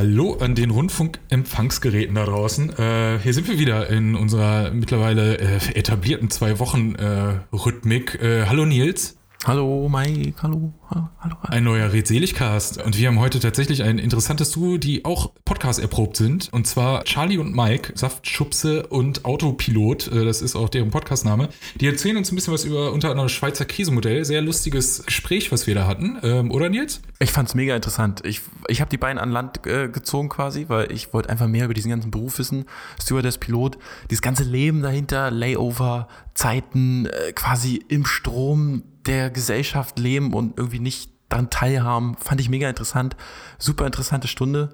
Hallo an den Rundfunkempfangsgeräten da draußen. Äh, hier sind wir wieder in unserer mittlerweile äh, etablierten Zwei-Wochen-Rhythmik. Äh, hallo Nils. Hallo Mike, hallo, hallo, hallo. Ein neuer Redseligcast. Und wir haben heute tatsächlich ein interessantes Duo, die auch Podcast erprobt sind. Und zwar Charlie und Mike, Saftschubse und Autopilot. Äh, das ist auch deren Podcastname. Die erzählen uns ein bisschen was über unter anderem das Schweizer Käsemodell. Sehr lustiges Gespräch, was wir da hatten. Ähm, oder Nils? Ich fand's mega interessant. Ich, ich habe die beiden an Land äh, gezogen quasi, weil ich wollte einfach mehr über diesen ganzen Beruf wissen. Stewardess, Pilot, dieses ganze Leben dahinter, Layover, Zeiten, äh, quasi im Strom der Gesellschaft leben und irgendwie nicht daran teilhaben. Fand ich mega interessant. Super interessante Stunde.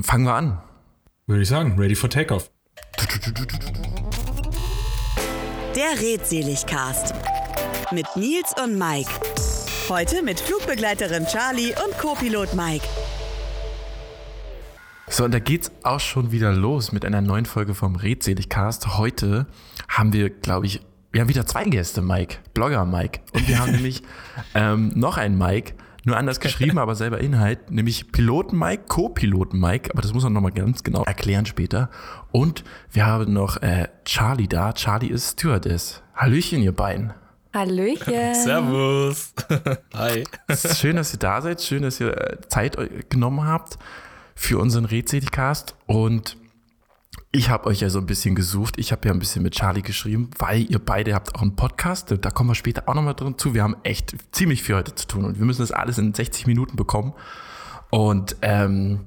Fangen wir an. Würde ich sagen, ready for takeoff. Der Redseligcast mit Nils und Mike. Heute mit Flugbegleiterin Charlie und Co-Pilot Mike. So, und da geht's auch schon wieder los mit einer neuen Folge vom Redseligcast. Heute haben wir, glaube ich, wir haben wieder zwei Gäste, Mike. Blogger Mike. Und wir haben nämlich ähm, noch einen Mike, nur anders geschrieben, aber selber Inhalt, nämlich Piloten Mike, Co-Piloten Mike, aber das muss man nochmal ganz genau erklären später. Und wir haben noch äh, Charlie da. Charlie ist Stewardess. Hallöchen, ihr beiden. Hallöchen. Servus. Hi. Schön, dass ihr da seid. Schön, dass ihr äh, Zeit genommen habt für unseren Rätseligcast. Und ich habe euch ja so ein bisschen gesucht. Ich habe ja ein bisschen mit Charlie geschrieben, weil ihr beide habt auch einen Podcast. Da kommen wir später auch nochmal drin zu. Wir haben echt ziemlich viel heute zu tun und wir müssen das alles in 60 Minuten bekommen. Und ähm,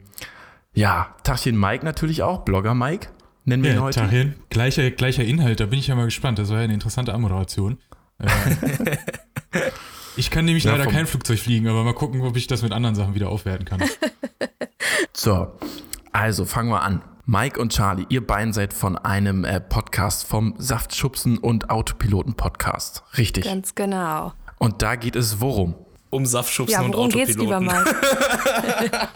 ja, Tachchen Mike natürlich auch, Blogger Mike nennen wir ja, ihn heute. Tachchen, gleicher, gleicher Inhalt, da bin ich ja mal gespannt. Das war ja eine interessante Anmoderation. Äh, ich kann nämlich ja, leider kein Flugzeug fliegen, aber mal gucken, ob ich das mit anderen Sachen wieder aufwerten kann. so, also fangen wir an. Mike und Charlie, ihr beiden seid von einem äh, Podcast vom Saftschubsen und Autopiloten Podcast. Richtig. Ganz genau. Und da geht es worum? Um Saftschubsen ja, und Autopiloten. Geht's, lieber Mike?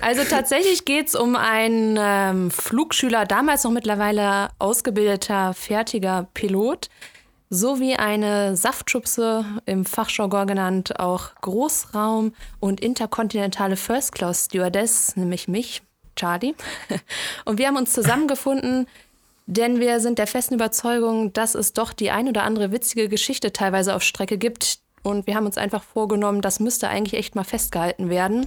also tatsächlich geht es um einen ähm, Flugschüler, damals noch mittlerweile ausgebildeter, fertiger Pilot, sowie eine Saftschubse, im Fachjargon genannt auch Großraum- und interkontinentale First-Class-Stewardess, nämlich mich, Charlie. Und wir haben uns zusammengefunden, denn wir sind der festen Überzeugung, dass es doch die ein oder andere witzige Geschichte teilweise auf Strecke gibt. Und wir haben uns einfach vorgenommen, das müsste eigentlich echt mal festgehalten werden.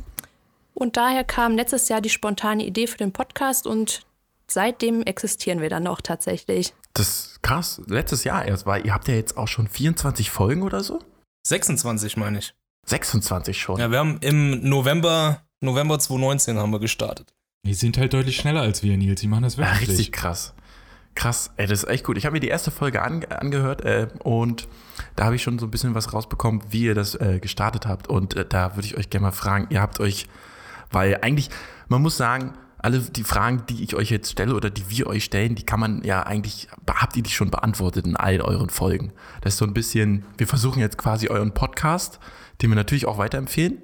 Und daher kam letztes Jahr die spontane Idee für den Podcast und seitdem existieren wir dann auch tatsächlich. Das ist krass. Letztes Jahr erst, weil ihr habt ja jetzt auch schon 24 Folgen oder so? 26 meine ich. 26 schon. Ja, wir haben im November, November 2019 haben wir gestartet. Die sind halt deutlich schneller als wir, Nils. Die machen das wirklich. Ja, richtig krass. Krass, ey, das ist echt gut. Ich habe mir die erste Folge ange angehört äh, und da habe ich schon so ein bisschen was rausbekommen, wie ihr das äh, gestartet habt. Und äh, da würde ich euch gerne mal fragen, ihr habt euch, weil eigentlich, man muss sagen, alle die Fragen, die ich euch jetzt stelle oder die wir euch stellen, die kann man ja eigentlich, habt ihr die schon beantwortet in all euren Folgen. Das ist so ein bisschen, wir versuchen jetzt quasi euren Podcast, den wir natürlich auch weiterempfehlen,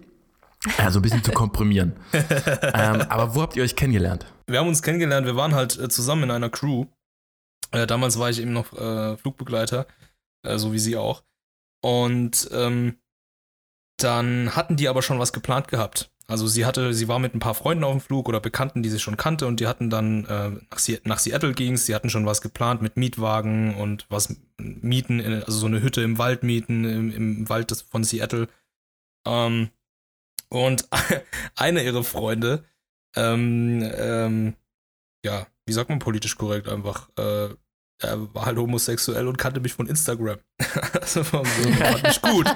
ja, so ein bisschen zu komprimieren. ähm, aber wo habt ihr euch kennengelernt? Wir haben uns kennengelernt, wir waren halt äh, zusammen in einer Crew. Äh, damals war ich eben noch äh, Flugbegleiter, äh, so wie sie auch. Und ähm, dann hatten die aber schon was geplant gehabt. Also sie hatte, sie war mit ein paar Freunden auf dem Flug oder Bekannten, die sie schon kannte und die hatten dann nach, nach, Seattle ging sie hatten schon was geplant mit Mietwagen und was mieten, also so eine Hütte im Wald mieten, im, im Wald des, von Seattle. Ähm, und einer ihrer Freunde, ähm, ähm, ja, wie sagt man politisch korrekt einfach, äh, er war halt homosexuell und kannte mich von Instagram. das war ich gut.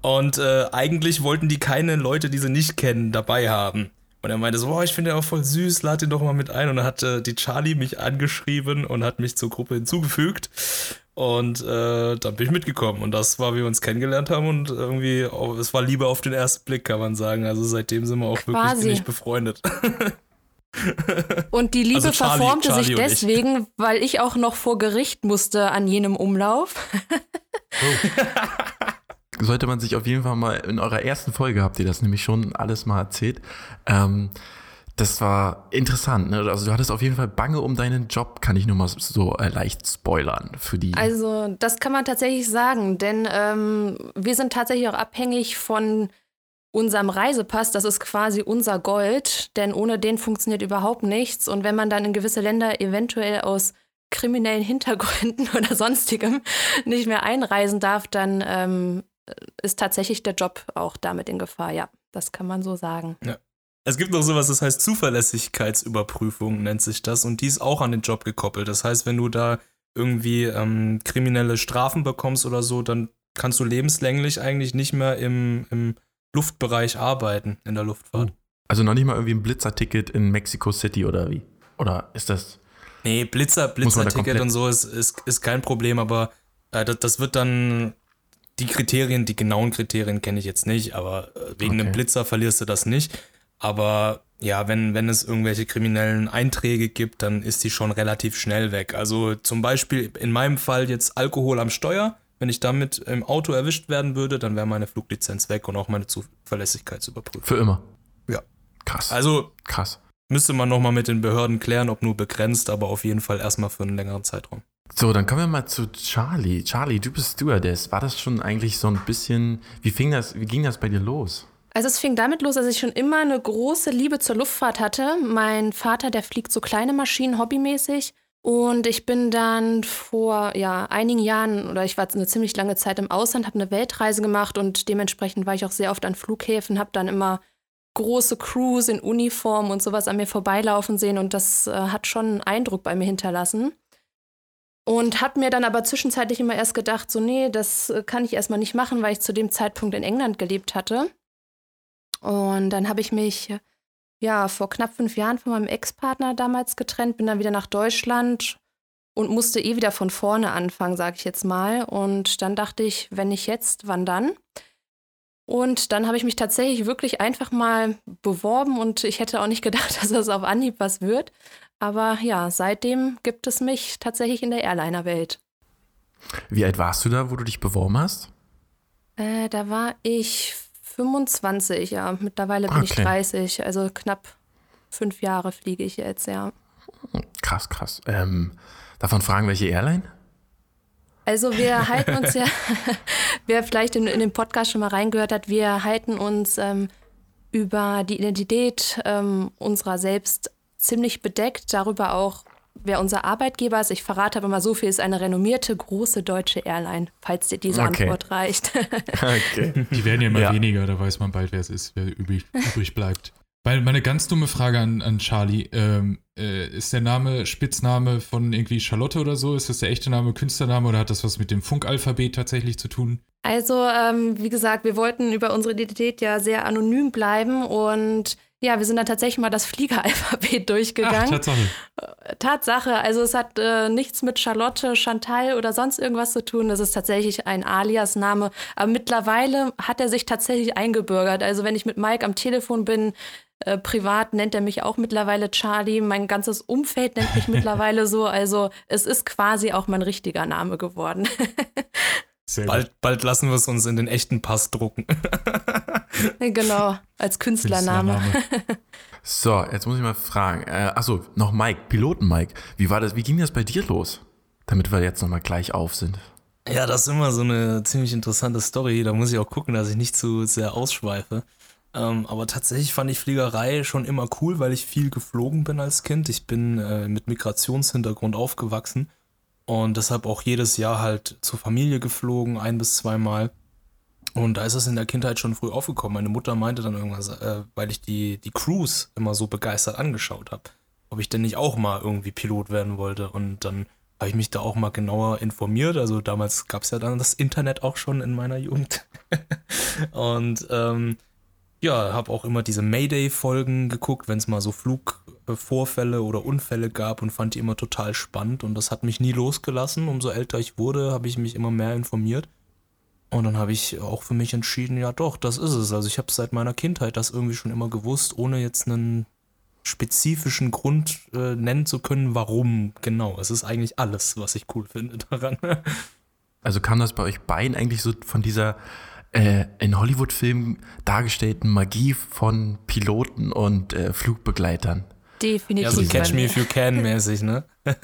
Und äh, eigentlich wollten die keine Leute, die sie nicht kennen, dabei haben. Und er meinte so, boah, ich finde den auch voll süß, lad ihn doch mal mit ein. Und dann hat äh, die Charlie mich angeschrieben und hat mich zur Gruppe hinzugefügt. Und äh, dann bin ich mitgekommen. Und das war, wie wir uns kennengelernt haben. Und irgendwie, oh, es war Liebe auf den ersten Blick, kann man sagen. Also seitdem sind wir auch Quasi. wirklich ziemlich befreundet. Und die Liebe also Charlie, verformte Charlie sich deswegen, weil ich auch noch vor Gericht musste an jenem Umlauf. Oh. Sollte man sich auf jeden Fall mal in eurer ersten Folge habt ihr das nämlich schon alles mal erzählt. Ähm, das war interessant. Ne? Also du hattest auf jeden Fall Bange um deinen Job, kann ich nur mal so äh, leicht spoilern für die. Also das kann man tatsächlich sagen, denn ähm, wir sind tatsächlich auch abhängig von unserem Reisepass, das ist quasi unser Gold, denn ohne den funktioniert überhaupt nichts. Und wenn man dann in gewisse Länder eventuell aus kriminellen Hintergründen oder sonstigem nicht mehr einreisen darf, dann ähm, ist tatsächlich der Job auch damit in Gefahr. Ja, das kann man so sagen. Ja. Es gibt noch sowas, das heißt Zuverlässigkeitsüberprüfung nennt sich das und die ist auch an den Job gekoppelt. Das heißt, wenn du da irgendwie ähm, kriminelle Strafen bekommst oder so, dann kannst du lebenslänglich eigentlich nicht mehr im, im Luftbereich arbeiten, in der Luftfahrt. Also noch nicht mal irgendwie ein Blitzerticket in Mexico City oder wie? Oder ist das. Nee, Blitzer, Blitzerticket und so ist, ist, ist kein Problem, aber äh, das, das wird dann. Die Kriterien, die genauen Kriterien kenne ich jetzt nicht, aber äh, wegen Okay. einem Blitzer verlierst du das nicht. Aber ja, wenn, wenn es irgendwelche kriminellen Einträge gibt, dann ist die schon relativ schnell weg. Also zum Beispiel in meinem Fall jetzt Alkohol am Steuer. Wenn ich damit im Auto erwischt werden würde, dann wäre meine Fluglizenz weg und auch meine Zuverlässigkeitsüberprüfung. Für immer. Ja. Krass. Also krass. müsste man nochmal mit den Behörden klären, ob nur begrenzt, aber auf jeden Fall erstmal für einen längeren Zeitraum. So, dann kommen wir mal zu Charlie. Charlie, du bist Stewardess. War das schon eigentlich so ein bisschen. Wie fing das, wie ging das bei dir los? Also es fing damit los, dass ich schon immer eine große Liebe zur Luftfahrt hatte. Mein Vater, der fliegt so kleine Maschinen hobbymäßig. Und ich bin dann vor ja, einigen Jahren, oder ich war eine ziemlich lange Zeit im Ausland, habe eine Weltreise gemacht und dementsprechend war ich auch sehr oft an Flughäfen, habe dann immer große Crews in Uniform und sowas an mir vorbeilaufen sehen und das äh, hat schon einen Eindruck bei mir hinterlassen. Und hat mir dann aber zwischenzeitlich immer erst gedacht, so nee, das äh, kann ich erstmal nicht machen, weil ich zu dem Zeitpunkt in England gelebt hatte. Und dann habe ich mich ja vor knapp fünf Jahren von meinem Ex-Partner damals getrennt, bin dann wieder nach Deutschland und musste eh wieder von vorne anfangen, sage ich jetzt mal. Und dann dachte ich, wenn nicht jetzt, wann dann? Und dann habe ich mich tatsächlich wirklich einfach mal beworben und ich hätte auch nicht gedacht, dass das auf Anhieb was wird. Aber ja, seitdem gibt es mich tatsächlich in der Airliner-Welt. Wie alt warst du da, wo du dich beworben hast? Äh, da war ich 25, ja. Mittlerweile bin ich Okay. 30, also knapp fünf Jahre fliege ich jetzt, ja. Krass, krass. Ähm, davon fragen, welche Airline? Also wir halten uns ja, wer vielleicht in, in den Podcast schon mal reingehört hat, wir halten uns ähm, über die Identität ähm, unserer selbst ziemlich bedeckt, darüber auch, wer unser Arbeitgeber ist. Ich verrate aber mal so viel, ist eine renommierte große deutsche Airline, falls dir diese Okay. Antwort reicht. Okay. Die werden ja immer Ja. weniger, da weiß man bald, wer es ist, wer übrig, übrig bleibt. Weil meine ganz dumme Frage an, an Charlie, ähm, äh, ist der Name Spitzname von irgendwie Charlotte oder so? Ist das der echte Name, Künstlername oder hat das was mit dem Funkalphabet tatsächlich zu tun? Also, ähm, wie gesagt, wir wollten über unsere Identität ja sehr anonym bleiben und ja, wir sind dann tatsächlich mal das Fliegeralphabet Ach, durchgegangen. Tatsache. Tatsache, also es hat äh, nichts mit Charlotte, Chantal oder sonst irgendwas zu tun. Das ist tatsächlich ein Alias-Name. Aber mittlerweile hat er sich tatsächlich eingebürgert. Also wenn ich mit Mike am Telefon bin, äh, privat nennt er mich auch mittlerweile Charlie. Mein ganzes Umfeld nennt mich mittlerweile so. Also es ist quasi auch mein richtiger Name geworden. Sehr gut. Bald, bald lassen wir es uns in den echten Pass drucken. genau, als Künstlername. So, jetzt muss ich mal fragen. Äh, achso, noch Mike, Piloten Mike. Wie war das, wie ging das bei dir los? Damit wir jetzt nochmal gleich auf sind. Ja, das ist immer so eine ziemlich interessante Story. Da muss ich auch gucken, dass ich nicht zu sehr ausschweife. Ähm, aber tatsächlich fand ich Fliegerei schon immer cool, weil ich viel geflogen bin als Kind. Ich bin äh, mit Migrationshintergrund aufgewachsen und deshalb auch jedes Jahr halt zur Familie geflogen, ein bis zweimal. Und da ist es in der Kindheit schon früh aufgekommen. Meine Mutter meinte dann irgendwas, äh, weil ich die, die Crews immer so begeistert angeschaut habe, ob ich denn nicht auch mal irgendwie Pilot werden wollte. Und dann habe ich mich da auch mal genauer informiert. Also damals gab es ja dann das Internet auch schon in meiner Jugend. und ähm, ja, habe auch immer diese Mayday-Folgen geguckt, wenn es mal so Flugvorfälle oder Unfälle gab und fand die immer total spannend. Und das hat mich nie losgelassen. Umso älter ich wurde, habe ich mich immer mehr informiert. Und dann habe ich auch für mich entschieden, ja doch, das ist es. Also ich habe seit meiner Kindheit das irgendwie schon immer gewusst, ohne jetzt einen spezifischen Grund äh, nennen zu können, warum genau. Es ist eigentlich alles, was ich cool finde daran. Also kam das bei euch beiden eigentlich so von dieser äh, in Hollywood-Filmen dargestellten Magie von Piloten und äh, Flugbegleitern? Definitiv. ja, so Catch Me. If You Can mäßig, ne?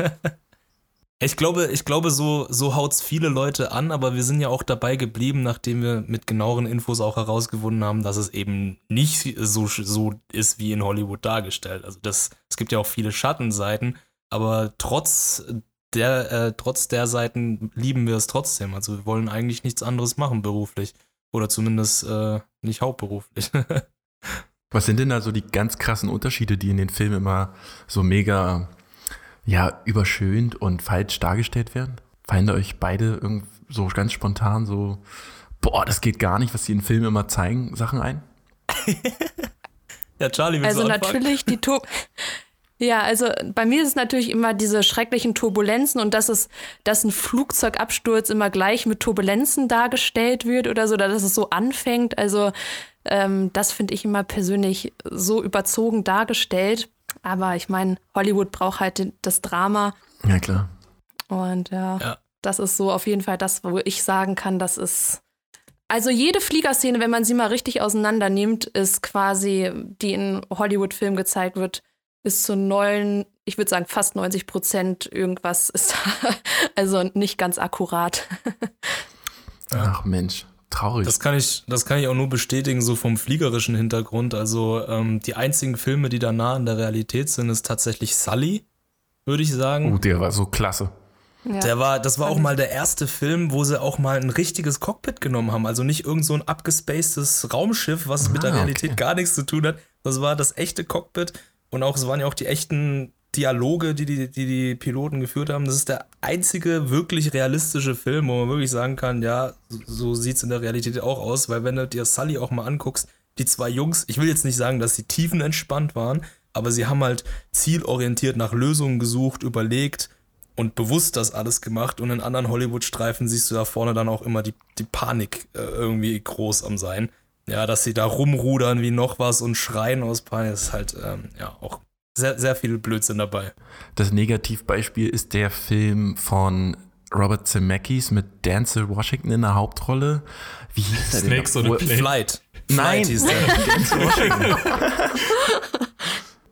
Ich glaube, ich glaube, so, so haut es viele Leute an, aber wir sind ja auch dabei geblieben, nachdem wir mit genaueren Infos auch herausgefunden haben, dass es eben nicht so, so ist wie in Hollywood dargestellt. Also das, es gibt ja auch viele Schattenseiten, aber trotz der, äh, trotz der Seiten lieben wir es trotzdem. Also wir wollen eigentlich nichts anderes machen beruflich. Oder zumindest äh, nicht hauptberuflich. Was sind denn da so die ganz krassen Unterschiede, die in den Filmen immer so mega ja, überschönt und falsch dargestellt werden? Fallen da euch beide so ganz spontan so, boah, das geht gar nicht, was die in Filmen immer zeigen, Sachen ein? ja, Charlie, willst Also natürlich die Tur Ja, also bei mir ist es natürlich immer diese schrecklichen Turbulenzen und dass es, dass ein Flugzeugabsturz immer gleich mit Turbulenzen dargestellt wird oder so, oder dass es so anfängt. Also ähm, das finde ich immer persönlich so überzogen dargestellt. Aber ich meine, Hollywood braucht halt das Drama. Ja, klar. Und ja, ja, das ist so auf jeden Fall das, wo ich sagen kann, das ist. Also jede Fliegerszene, wenn man sie mal richtig auseinander nimmt, ist quasi, die in Hollywood-Filmen gezeigt wird, ist zu neun, ich würde sagen fast 90 Prozent irgendwas ist da, also nicht ganz akkurat. Ach Mensch, traurig. Das kann ich, das kann ich auch nur bestätigen, so vom fliegerischen Hintergrund. Also ähm, die einzigen Filme, die da nah an der Realität sind, ist tatsächlich Sully, würde ich sagen. Oh, der war so klasse. Ja. Der war, das war auch mal der erste Film, wo sie auch mal ein richtiges Cockpit genommen haben. Also nicht irgend so ein abgespacedes Raumschiff, was ah, mit der Realität okay. gar nichts zu tun hat. Das war das echte Cockpit. Und auch, es waren ja auch die echten Dialoge, die die, die die Piloten geführt haben. Das ist der einzige wirklich realistische Film, wo man wirklich sagen kann, ja, so sieht es in der Realität auch aus, weil wenn du dir Sully auch mal anguckst, die zwei Jungs, ich will jetzt nicht sagen, dass sie tiefenentspannt waren, aber sie haben halt zielorientiert nach Lösungen gesucht, überlegt und bewusst das alles gemacht. Und in anderen Hollywood-Streifen siehst du da vorne dann auch immer die, die Panik äh, irgendwie groß am Sein. Ja, dass sie da rumrudern wie noch was und schreien aus Panik, ist halt ähm, ja auch sehr, sehr viel Blödsinn dabei. Das Negativbeispiel ist der Film von Robert Zemeckis mit Denzel Washington in der Hauptrolle. Wie hieß der Snakes denn? Snakes Flight. Nein, Flight hieß der.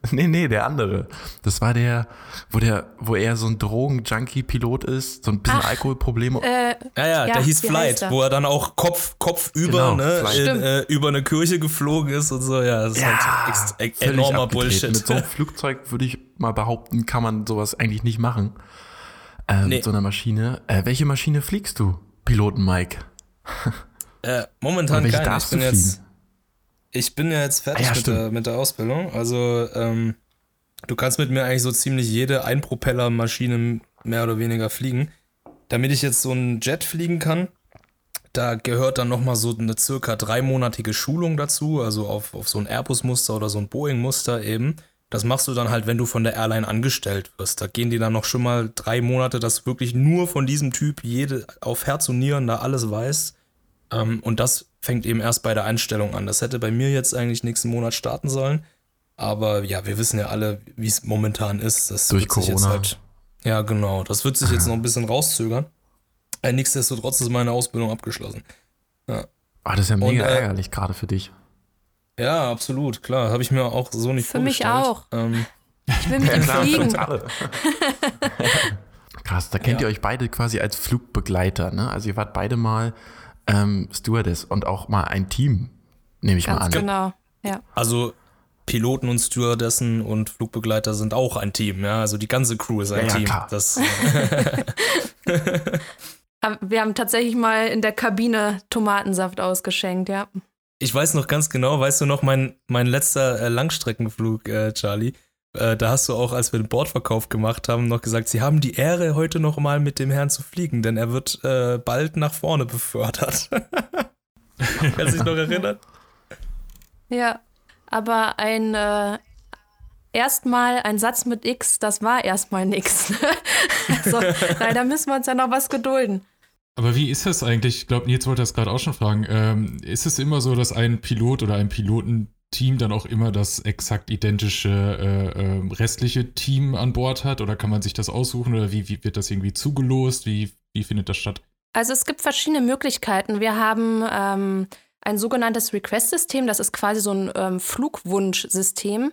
Nee, nee, der andere. Das war der, wo der, wo er so ein Drogen-Junkie-Pilot ist, so ein bisschen Ach, Alkoholprobleme. Äh, ja, ja, der hieß Flight, wo er dann auch Kopf, Kopf über, genau, ne, in, äh, über eine Kirche geflogen ist und so. Ja, das ist ja, halt enormer Bullshit. Mit so einem Flugzeug würde ich mal behaupten, kann man sowas eigentlich nicht machen. Äh, nee. Mit so einer Maschine. Äh, welche Maschine fliegst du, Piloten Mike? Äh, momentan keine. Ich bin jetzt ich bin ja jetzt fertig ah, ja, mit, der, mit, der, Ausbildung. Also, ähm, du kannst mit mir eigentlich so ziemlich jede Einpropellermaschine mehr oder weniger fliegen. Damit ich jetzt so einen Jet fliegen kann, da gehört dann nochmal so eine circa dreimonatige Schulung dazu, also auf, auf so ein Airbus-Muster oder so ein Boeing-Muster eben. Das machst du dann halt, wenn du von der Airline angestellt wirst. Da gehen die dann noch schon mal drei Monate, dass wirklich nur von diesem Typ jede auf Herz und Nieren da alles weiß. Ähm, und das fängt eben erst bei der Einstellung an. Das hätte bei mir jetzt eigentlich nächsten Monat starten sollen. Aber ja, wir wissen ja alle, wie es momentan ist. Das Durch Corona. Halt, ja, genau. Das wird sich jetzt noch ein bisschen rauszögern. Äh, nichtsdestotrotz ist meine Ausbildung abgeschlossen. Ja. Ah, das ist ja mega Und, äh, ärgerlich, gerade für dich. Ja, absolut, klar. Habe ich mir auch so nicht für vorgestellt. Für mich auch. Ähm, ich will mit ihm fliegen. Krass, da kennt ja. ihr euch beide quasi als Flugbegleiter, ne? Also ihr wart beide mal ähm, Stewardess und auch mal ein Team, nehme ich Ganz mal an. Genau, ja. Also Piloten und Stewardessen und Flugbegleiter sind auch ein Team, ja. Also die ganze Crew ist ein ja, Team. Klar. Das Wir haben tatsächlich mal in der Kabine Tomatensaft ausgeschenkt, ja. Ich weiß noch ganz genau, weißt du noch, mein, mein letzter äh, Langstreckenflug, äh, Charlie, äh, da hast du auch, als wir den Bordverkauf gemacht haben, noch gesagt, sie haben die Ehre, heute noch mal mit dem Herrn zu fliegen, denn er wird äh, bald nach vorne befördert. Kannst du dich noch erinnern? Ja, aber ein äh, erstmal ein Satz mit X, das war erstmal nix. also, leider müssen wir uns ja noch was gedulden. Aber wie ist das eigentlich? Ich glaube, Nils wollte das gerade auch schon fragen. Ähm, ist es immer so, dass ein Pilot oder ein Piloten Team dann auch immer das exakt identische äh, äh, restliche Team an Bord hat? Oder kann man sich das aussuchen? Oder wie, wie wird das irgendwie zugelost? Wie, wie findet das statt? Also es gibt verschiedene Möglichkeiten. Wir haben ähm, ein sogenanntes Request-System. Das ist quasi so ein ähm, Flugwunschsystem.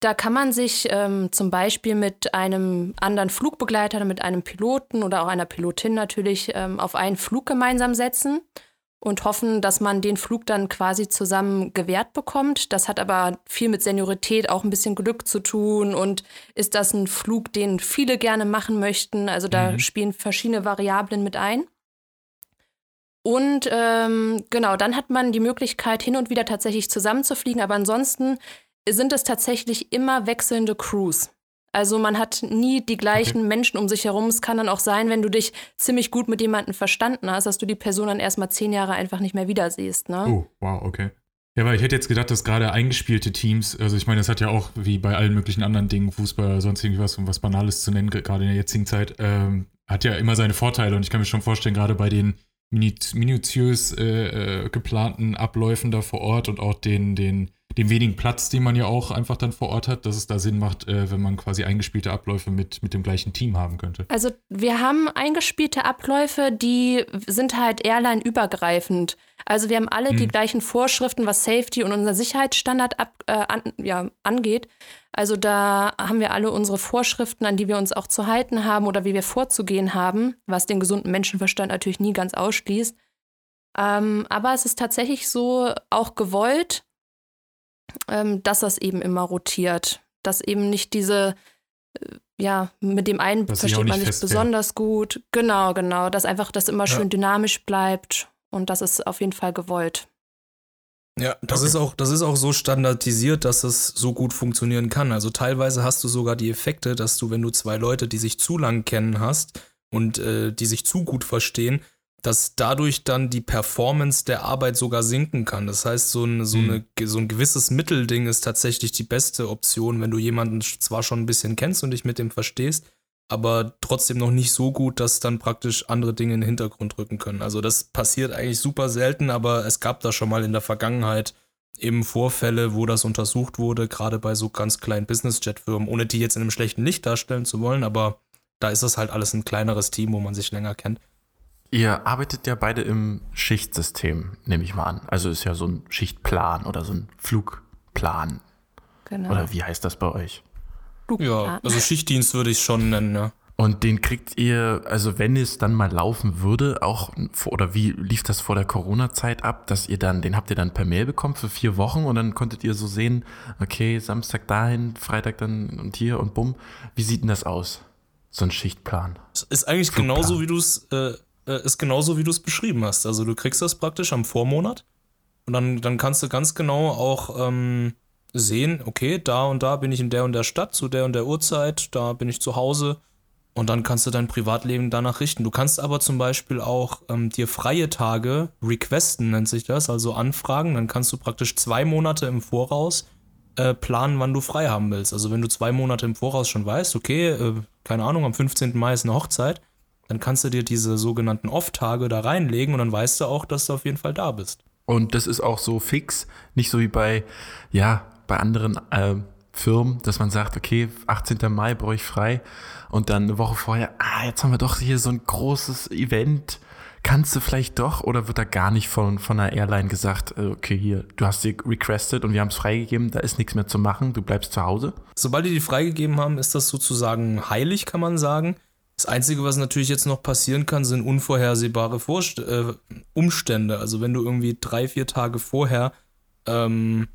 Da kann man sich ähm, zum Beispiel mit einem anderen Flugbegleiter, mit einem Piloten oder auch einer Pilotin natürlich ähm, auf einen Flug gemeinsam setzen und hoffen, dass man den Flug dann quasi zusammen gewährt bekommt. Das hat aber viel mit Seniorität, auch ein bisschen Glück zu tun. Und ist das ein Flug, den viele gerne machen möchten? Also da mhm. spielen verschiedene Variablen mit ein. Und ähm, genau, dann hat man die Möglichkeit, hin und wieder tatsächlich zusammenzufliegen. Aber ansonsten sind es tatsächlich immer wechselnde Crews. Also man hat nie die gleichen okay. Menschen um sich herum. Es kann dann auch sein, wenn du dich ziemlich gut mit jemandem verstanden hast, dass du die Person dann erstmal zehn Jahre einfach nicht mehr wiedersiehst. Ne? Oh, wow, okay. Ja, weil ich hätte jetzt gedacht, dass gerade eingespielte Teams, also ich meine, das hat ja auch wie bei allen möglichen anderen Dingen, Fußball oder sonst irgendwas, um was Banales zu nennen, gerade in der jetzigen Zeit, ähm, hat ja immer seine Vorteile und ich kann mir schon vorstellen, gerade bei den minutiös äh, äh, geplanten Abläufen da vor Ort und auch den, den dem wenigen Platz, den man ja auch einfach dann vor Ort hat, dass es da Sinn macht, äh, wenn man quasi eingespielte Abläufe mit, mit dem gleichen Team haben könnte. Also wir haben eingespielte Abläufe, die sind halt airline-übergreifend. Also wir haben alle hm. die gleichen Vorschriften, was Safety und unser Sicherheitsstandard ab, äh, an, ja, angeht. Also da haben wir alle unsere Vorschriften, an die wir uns auch zu halten haben oder wie wir vorzugehen haben, was den gesunden Menschenverstand natürlich nie ganz ausschließt. Ähm, aber es ist tatsächlich so auch gewollt, ähm, dass das eben immer rotiert. Dass eben nicht diese, äh, ja, mit dem einen dass versteht man sich besonders gut. Genau, genau. Dass einfach das immer ja. schön dynamisch bleibt und das ist auf jeden Fall gewollt. Ja, das okay. ist auch, das ist auch so standardisiert, dass es so gut funktionieren kann. Also teilweise hast du sogar die Effekte, dass du, wenn du zwei Leute, die sich zu lang kennen hast und äh, die sich zu gut verstehen, dass dadurch dann die Performance der Arbeit sogar sinken kann. Das heißt, so ein, so, mhm. eine, so ein gewisses Mittelding ist tatsächlich die beste Option, wenn du jemanden zwar schon ein bisschen kennst und dich mit dem verstehst, aber trotzdem noch nicht so gut, dass dann praktisch andere Dinge in den Hintergrund rücken können. Also das passiert eigentlich super selten, aber es gab da schon mal in der Vergangenheit eben Vorfälle, wo das untersucht wurde, gerade bei so ganz kleinen Business-Jet-Firmen, ohne die jetzt in einem schlechten Licht darstellen zu wollen, aber da ist es halt alles ein kleineres Team, wo man sich länger kennt. Ihr arbeitet ja beide im Schichtsystem, nehme ich mal an. Also ist ja so ein Schichtplan oder so ein Flugplan. Genau. Oder wie heißt das bei euch? Ja, also Schichtdienst würde ich schon nennen, ja. Und den kriegt ihr, also wenn es dann mal laufen würde, auch, oder wie lief das vor der Corona-Zeit ab, dass ihr dann, den habt ihr dann per Mail bekommen für vier Wochen und dann konntet ihr so sehen, okay, Samstag dahin, Freitag dann und hier und bumm. Wie sieht denn das aus? So ein Schichtplan. Das ist eigentlich Flugplan. genauso, wie du es äh, äh, ist genauso, wie du es beschrieben hast. Also du kriegst das praktisch am Vormonat und dann, dann kannst du ganz genau auch ähm, sehen, okay, da und da bin ich in der und der Stadt, zu der und der Uhrzeit, da bin ich zu Hause und dann kannst du dein Privatleben danach richten. Du kannst aber zum Beispiel auch ähm, dir freie Tage requesten, nennt sich das, also anfragen. Dann kannst du praktisch zwei Monate im Voraus äh, planen, wann du frei haben willst. Also wenn du zwei Monate im Voraus schon weißt, okay, äh, keine Ahnung, am 15. Mai ist eine Hochzeit, dann kannst du dir diese sogenannten Off-Tage da reinlegen und dann weißt du auch, dass du auf jeden Fall da bist. Und das ist auch so fix, nicht so wie bei, ja, bei anderen äh, Firmen, dass man sagt, okay, 18. Mai brauche ich frei und dann eine Woche vorher, ah, jetzt haben wir doch hier so ein großes Event, kannst du vielleicht doch oder wird da gar nicht von, von einer Airline gesagt, äh, okay, hier, du hast sie requested und wir haben es freigegeben, da ist nichts mehr zu machen, du bleibst zu Hause? Sobald die die freigegeben haben, ist das sozusagen heilig, kann man sagen. Das Einzige, was natürlich jetzt noch passieren kann, sind unvorhersehbare Vorst äh, Umstände. Also wenn du irgendwie drei, vier Tage vorher ähm,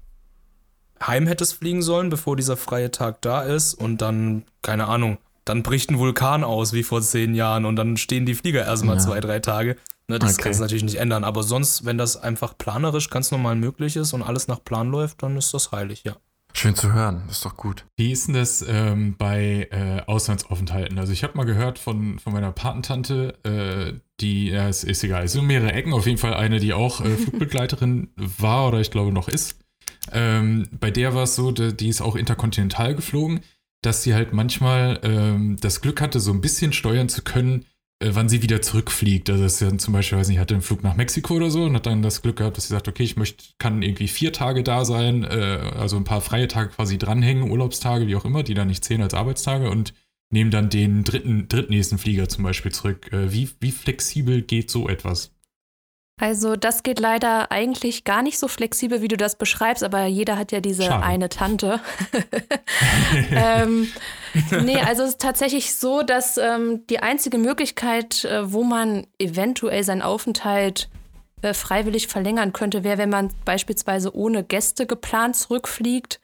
heim hättest fliegen sollen, bevor dieser freie Tag da ist und dann, keine Ahnung, dann bricht ein Vulkan aus wie vor zehn Jahren und dann stehen die Flieger erstmal ja. zwei, drei Tage. Ne, das okay. kannst du natürlich nicht ändern. Aber sonst, wenn das einfach planerisch ganz normal möglich ist und alles nach Plan läuft, dann ist das heilig, ja. Schön zu hören, ist doch gut. Wie ist denn das ähm, bei äh, Auslandsaufenthalten? Also ich habe mal gehört von, von meiner Patentante, äh, die, ja, es ist egal, es sind mehrere Ecken, auf jeden Fall eine, die auch äh, Flugbegleiterin war oder ich glaube noch ist. Ähm, bei der war es so, die ist auch interkontinental geflogen, dass sie halt manchmal ähm, das Glück hatte, so ein bisschen steuern zu können, wann sie wieder zurückfliegt. Also das ist ja zum Beispiel, weiß nicht, hatte einen Flug nach Mexiko oder so und hat dann das Glück gehabt, dass sie sagt, okay, ich möchte, kann irgendwie vier Tage da sein, äh, also ein paar freie Tage quasi dranhängen, Urlaubstage, wie auch immer, die dann nicht zählen als Arbeitstage und nehmen dann den dritten, drittnächsten Flieger zum Beispiel zurück. Äh, wie, wie flexibel geht so etwas? Also das geht leider eigentlich gar nicht so flexibel, wie du das beschreibst, aber jeder hat ja diese Schade. eine Tante. ähm, nee, also es ist tatsächlich so, dass ähm, die einzige Möglichkeit, äh, wo man eventuell seinen Aufenthalt äh, freiwillig verlängern könnte, wäre, wenn man beispielsweise ohne Gäste geplant zurückfliegt.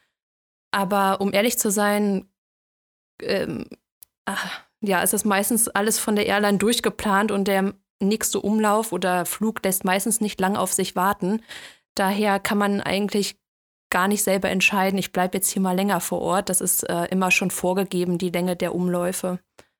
Aber um ehrlich zu sein, ähm, ach, ja, es ist meistens alles von der Airline durchgeplant und der nächste Umlauf oder Flug lässt meistens nicht lang auf sich warten. Daher kann man eigentlich gar nicht selber entscheiden, ich bleibe jetzt hier mal länger vor Ort. Das ist äh, immer schon vorgegeben, die Länge der Umläufe.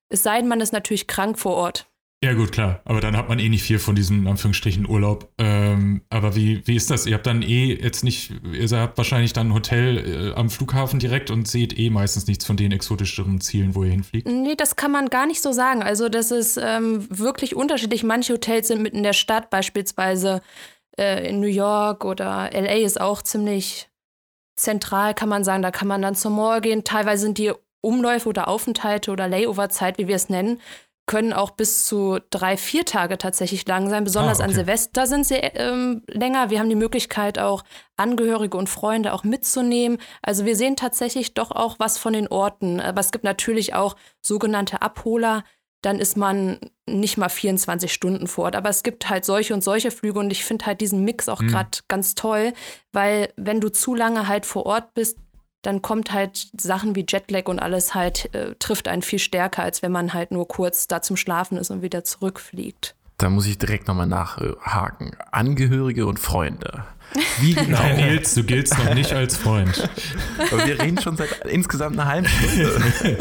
Es sei denn, man ist natürlich krank vor Ort. Ja, gut, klar. Aber dann hat man eh nicht viel von diesem, Anführungsstrichen, Urlaub. Ähm, aber wie, wie ist das? Ihr habt dann eh jetzt nicht, ihr habt wahrscheinlich dann ein Hotel äh, am Flughafen direkt und seht eh meistens nichts von den exotischeren Zielen, wo ihr hinfliegt. Nee, das kann man gar nicht so sagen. Also das ist ähm, wirklich unterschiedlich. Manche Hotels sind mitten in der Stadt, beispielsweise äh, in New York oder LA ist auch ziemlich zentral, kann man sagen. Da kann man dann zum Mall gehen. Teilweise sind die Umläufe oder Aufenthalte oder Layover-Zeit, wie wir es nennen, können auch bis zu drei, vier Tage tatsächlich lang sein. Besonders Ah, an okay. Silvester sind sie ähm, länger. Wir haben die Möglichkeit, auch Angehörige und Freunde auch mitzunehmen. Also wir sehen tatsächlich doch auch was von den Orten. Aber es gibt natürlich auch sogenannte Abholer. Dann ist man nicht mal 24 Stunden vor Ort. Aber es gibt halt solche und solche Flüge und ich finde halt diesen Mix auch gerade ganz toll, weil wenn du zu lange halt vor Ort bist, dann kommt halt Sachen wie Jetlag und alles halt, äh, trifft einen viel stärker, als wenn man halt nur kurz da zum Schlafen ist und wieder zurückfliegt. Da muss ich direkt nochmal nachhaken. Angehörige und Freunde. Wie genau? Nein, Nils, du giltst noch nicht als Freund. Aber wir reden schon seit insgesamt einer halben Stunde.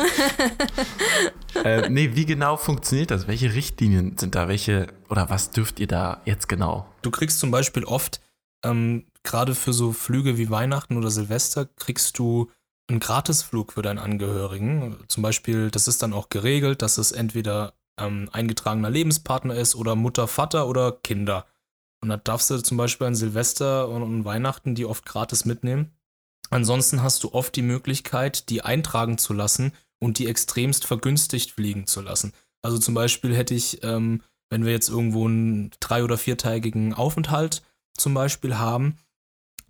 äh, nee, wie genau funktioniert das? Welche Richtlinien sind da? Welche oder was dürft ihr da jetzt genau? Du kriegst zum Beispiel oft, ähm, gerade für so Flüge wie Weihnachten oder Silvester, kriegst du einen Gratisflug für deinen Angehörigen. Zum Beispiel, das ist dann auch geregelt, dass es entweder ähm, eingetragener Lebenspartner ist oder Mutter, Vater oder Kinder. Und da darfst du zum Beispiel an Silvester und, und Weihnachten die oft gratis mitnehmen. Ansonsten hast du oft die Möglichkeit, die eintragen zu lassen und die extremst vergünstigt fliegen zu lassen. Also zum Beispiel hätte ich, ähm, wenn wir jetzt irgendwo einen drei- oder viertägigen Aufenthalt zum Beispiel haben,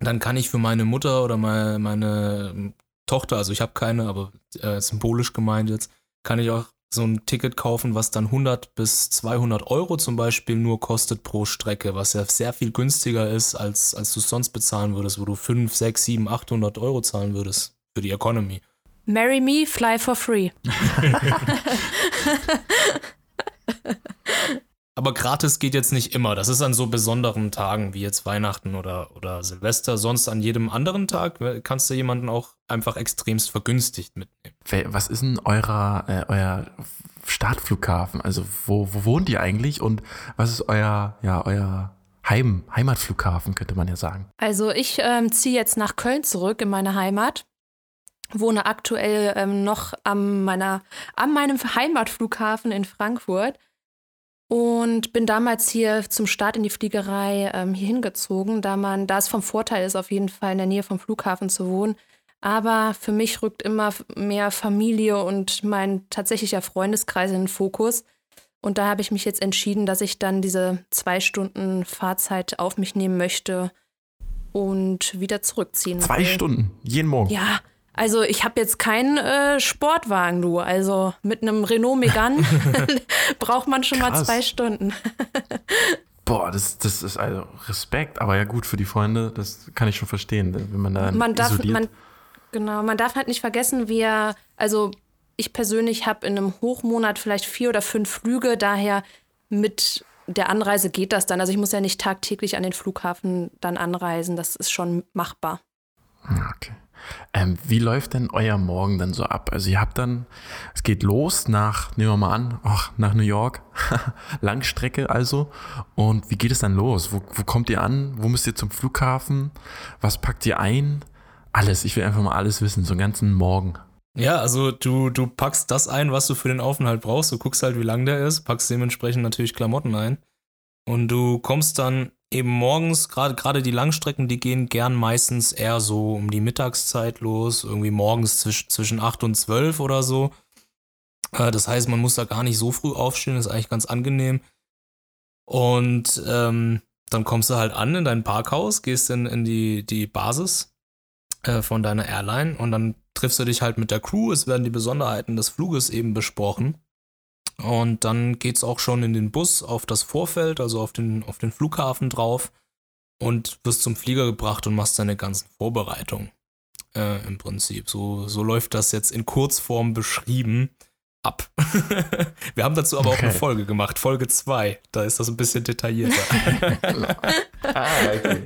dann kann ich für meine Mutter oder meine, meine Tochter, also ich habe keine, aber äh, symbolisch gemeint jetzt, kann ich auch so ein Ticket kaufen, was dann 100 bis 200 Euro zum Beispiel nur kostet pro Strecke, was ja sehr viel günstiger ist, als, als du es sonst bezahlen würdest, wo du 5, 6, 7, 800 Euro zahlen würdest für die Economy. Marry me, fly for free. Aber gratis geht jetzt nicht immer. Das ist an so besonderen Tagen wie jetzt Weihnachten oder, oder Silvester. Sonst an jedem anderen Tag kannst du jemanden auch einfach extremst vergünstigt mitnehmen. Was ist denn eurer, äh, euer Startflughafen? Also wo, wo wohnt ihr eigentlich und was ist euer, ja, euer Heim, Heimatflughafen, könnte man ja sagen? Also ich ähm, ziehe jetzt nach Köln zurück in meine Heimat. Wohne aktuell ähm, noch am, meiner, an meinem Heimatflughafen in Frankfurt und bin damals hier zum Start in die Fliegerei ähm, hier hingezogen, da man, da es vom Vorteil ist, auf jeden Fall in der Nähe vom Flughafen zu wohnen. Aber für mich rückt immer mehr Familie und mein tatsächlicher Freundeskreis in den Fokus. Und da habe ich mich jetzt entschieden, dass ich dann diese zwei Stunden Fahrzeit auf mich nehmen möchte und wieder zurückziehen Zwei will. Stunden, jeden Morgen. Ja, also ich habe jetzt keinen äh, Sportwagen, du. Also mit einem Renault Megane braucht man schon mal Krass. zwei Stunden. Boah, das, das ist also Respekt, aber ja gut für die Freunde, das kann ich schon verstehen, wenn man da Man darf, isoliert. man, genau, man darf halt nicht vergessen, wir, also ich persönlich habe in einem Hochmonat vielleicht vier oder fünf Flüge, daher mit der Anreise geht das dann. Also ich muss ja nicht tagtäglich an den Flughafen dann anreisen, das ist schon machbar. Okay. Ähm, wie läuft denn euer Morgen dann so ab? Also ihr habt dann, es geht los nach, nehmen wir mal an, ach, nach New York, Langstrecke also. Und wie geht es dann los? Wo, wo kommt ihr an? Wo müsst ihr zum Flughafen? Was packt ihr ein? Alles, ich will einfach mal alles wissen, so einen ganzen Morgen. Ja, also du, du packst das ein, was du für den Aufenthalt brauchst. Du guckst halt, wie lang der ist, packst dementsprechend natürlich Klamotten ein. Und du kommst dann eben morgens, gerade gerade die Langstrecken, die gehen gern meistens eher so um die Mittagszeit los, irgendwie morgens zwisch, zwischen 8 und 12 oder so. Äh, das heißt, man muss da gar nicht so früh aufstehen, ist eigentlich ganz angenehm. Und ähm, dann kommst du halt an in dein Parkhaus, gehst in, in die, die Basis äh, von deiner Airline und dann triffst du dich halt mit der Crew. Es werden die Besonderheiten des Fluges eben besprochen. Und dann geht es auch schon in den Bus auf das Vorfeld, also auf den, auf den Flughafen drauf und wirst zum Flieger gebracht und machst deine ganzen Vorbereitungen. Äh, Im Prinzip. So, so läuft das jetzt in Kurzform beschrieben ab. Wir haben dazu aber auch eine Folge gemacht, Folge 2. Da ist das ein bisschen detaillierter. ah, okay.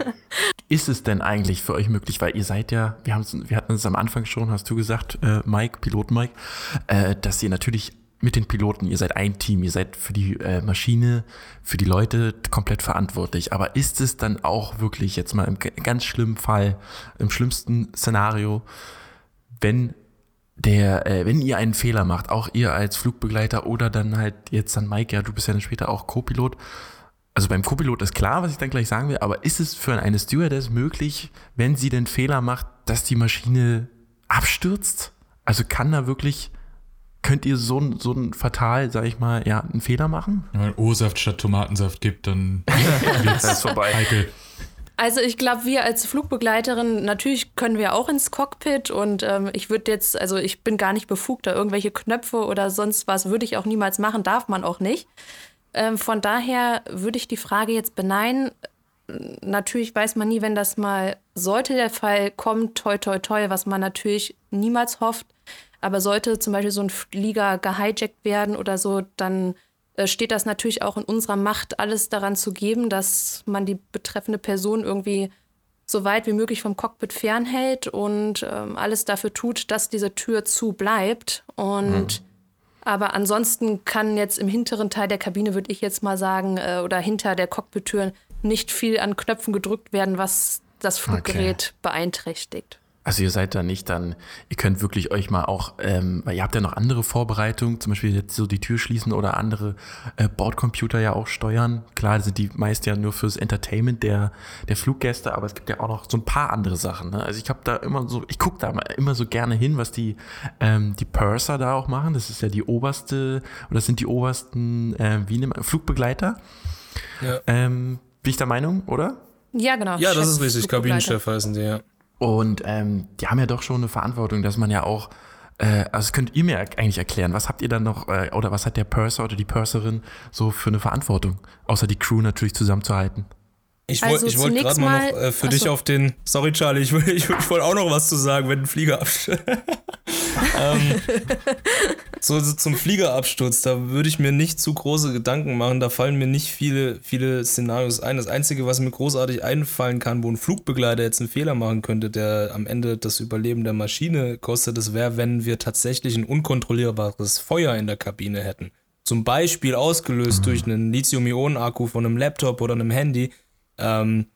Ist es denn eigentlich für euch möglich, weil ihr seid ja, wir, wir hatten es am Anfang schon, hast du gesagt, äh, Mike, Pilot Mike, äh, dass ihr natürlich mit den Piloten, ihr seid ein Team, ihr seid für die äh, Maschine, für die Leute komplett verantwortlich. Aber ist es dann auch wirklich jetzt mal im ganz schlimmen Fall, im schlimmsten Szenario, wenn der, äh, wenn ihr einen Fehler macht, auch ihr als Flugbegleiter oder dann halt jetzt dann Mike, ja, du bist ja dann später auch Co-Pilot. Also beim Co-Pilot ist klar, was ich dann gleich sagen will, aber ist es für eine Stewardess möglich, wenn sie den Fehler macht, dass die Maschine abstürzt? Also kann da wirklich könnt ihr so, so ein fatal, sag ich mal, ja, einen Fehler machen? Wenn man O-Saft statt Tomatensaft gibt, dann wird es vorbei. Heikel. Also ich glaube, wir als Flugbegleiterin, natürlich können wir auch ins Cockpit und ähm, ich würde jetzt, also ich bin gar nicht befugt, da irgendwelche Knöpfe oder sonst was würde ich auch niemals machen, darf man auch nicht. Ähm, von daher würde ich die Frage jetzt beneiden. Natürlich weiß man nie, wenn das mal sollte der Fall kommen, toi toi toi, was man natürlich niemals hofft. Aber sollte zum Beispiel so ein Flieger gehijackt werden oder so, dann äh, steht das natürlich auch in unserer Macht, alles daran zu geben, dass man die betreffende Person irgendwie so weit wie möglich vom Cockpit fernhält und ähm, alles dafür tut, dass diese Tür zu bleibt. Und mhm. aber ansonsten kann jetzt im hinteren Teil der Kabine, würde ich jetzt mal sagen, äh, oder hinter der Cockpit-Tür nicht viel an Knöpfen gedrückt werden, was das Fluggerät okay. beeinträchtigt. Also ihr seid da nicht dann, ihr könnt wirklich euch mal auch, ähm, weil ihr habt ja noch andere Vorbereitungen, zum Beispiel jetzt so die Tür schließen oder andere äh, Bordcomputer ja auch steuern. Klar sind die meist ja nur fürs Entertainment der, der Fluggäste, aber es gibt ja auch noch so ein paar andere Sachen. Ne? Also ich habe da immer so, ich gucke da immer so gerne hin, was die, ähm, die Purser da auch machen. Das ist ja die oberste, oder das sind die obersten, äh, wie nennt man, Flugbegleiter. Ja. Ähm, bin ich der Meinung, oder? Ja, genau. Ja, das ist richtig. Kabinenchef heißen die, ja. Und ähm, die haben ja doch schon eine Verantwortung, dass man ja auch, äh, also könnt ihr mir eigentlich erklären, was habt ihr dann noch, äh, oder was hat der Purser oder die Purserin so für eine Verantwortung, außer die Crew natürlich zusammenzuhalten? Ich wollte also wollt gerade mal noch äh, für achso. dich auf den. Sorry, Charlie, ich, ich, ich wollte auch noch was zu sagen, wenn ein Flieger abstürzt. ähm, so, so, zum Fliegerabsturz, da würde ich mir nicht zu große Gedanken machen. Da fallen mir nicht viele, viele Szenarios ein. Das Einzige, was mir großartig einfallen kann, wo ein Flugbegleiter jetzt einen Fehler machen könnte, der am Ende das Überleben der Maschine kostet, das wäre, wenn wir tatsächlich ein unkontrollierbares Feuer in der Kabine hätten. Zum Beispiel ausgelöst durch einen Lithium-Ionen-Akku von einem Laptop oder einem Handy ähm,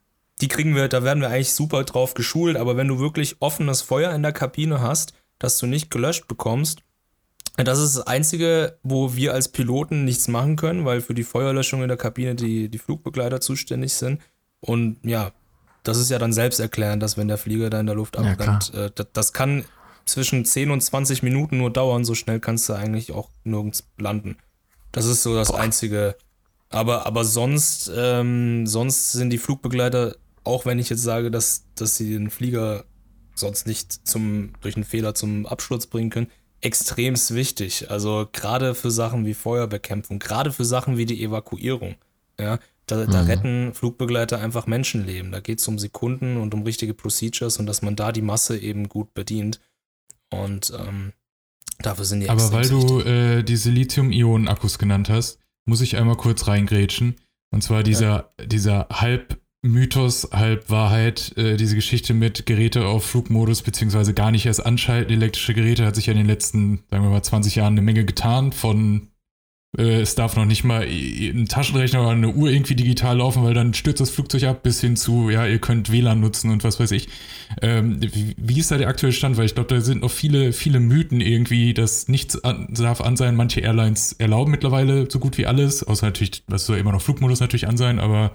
die kriegen wir, da werden wir eigentlich super drauf geschult, aber wenn du wirklich offenes Feuer in der Kabine hast, das du nicht gelöscht bekommst, das ist das Einzige, wo wir als Piloten nichts machen können, weil für die Feuerlöschung in der Kabine die, die Flugbegleiter zuständig sind. Und ja, das ist ja dann selbsterklärend, dass wenn der Flieger da in der Luft abbrennt, ja, äh, das, das, kann zwischen 10 und 20 Minuten nur dauern, so schnell kannst du eigentlich auch nirgends landen. Das ist so das Boah. einzige aber, aber sonst, ähm, sonst sind die Flugbegleiter, auch wenn ich jetzt sage, dass, dass sie den Flieger sonst nicht zum, durch einen Fehler zum Absturz bringen können, extremst wichtig. Also gerade für Sachen wie Feuerbekämpfung, gerade für Sachen wie die Evakuierung. Ja, da, da mhm. retten Flugbegleiter einfach Menschenleben. Da geht es um Sekunden und um richtige Procedures und dass man da die Masse eben gut bedient. Und ähm, dafür sind die Aber weil du äh, diese Lithium-Ionen-Akkus genannt hast, muss ich einmal kurz reingrätschen. Und zwar dieser, ja. dieser halb Mythos, äh, diese Geschichte mit Geräte auf Flugmodus, beziehungsweise gar nicht erst anschalten. Elektrische Geräte hat sich ja in den letzten, sagen wir mal, 20 Jahren eine Menge getan. Von es darf noch nicht mal ein Taschenrechner oder eine Uhr irgendwie digital laufen, weil dann stürzt das Flugzeug ab, bis hin zu, ja, ihr könnt WLAN nutzen und was weiß ich. Ähm, wie, wie, ist da der aktuelle Stand? Weil ich glaube, da sind noch viele, viele Mythen irgendwie, dass nichts an, darf an sein. Manche Airlines erlauben mittlerweile so gut wie alles, außer natürlich, was soll immer noch Flugmodus natürlich an sein, aber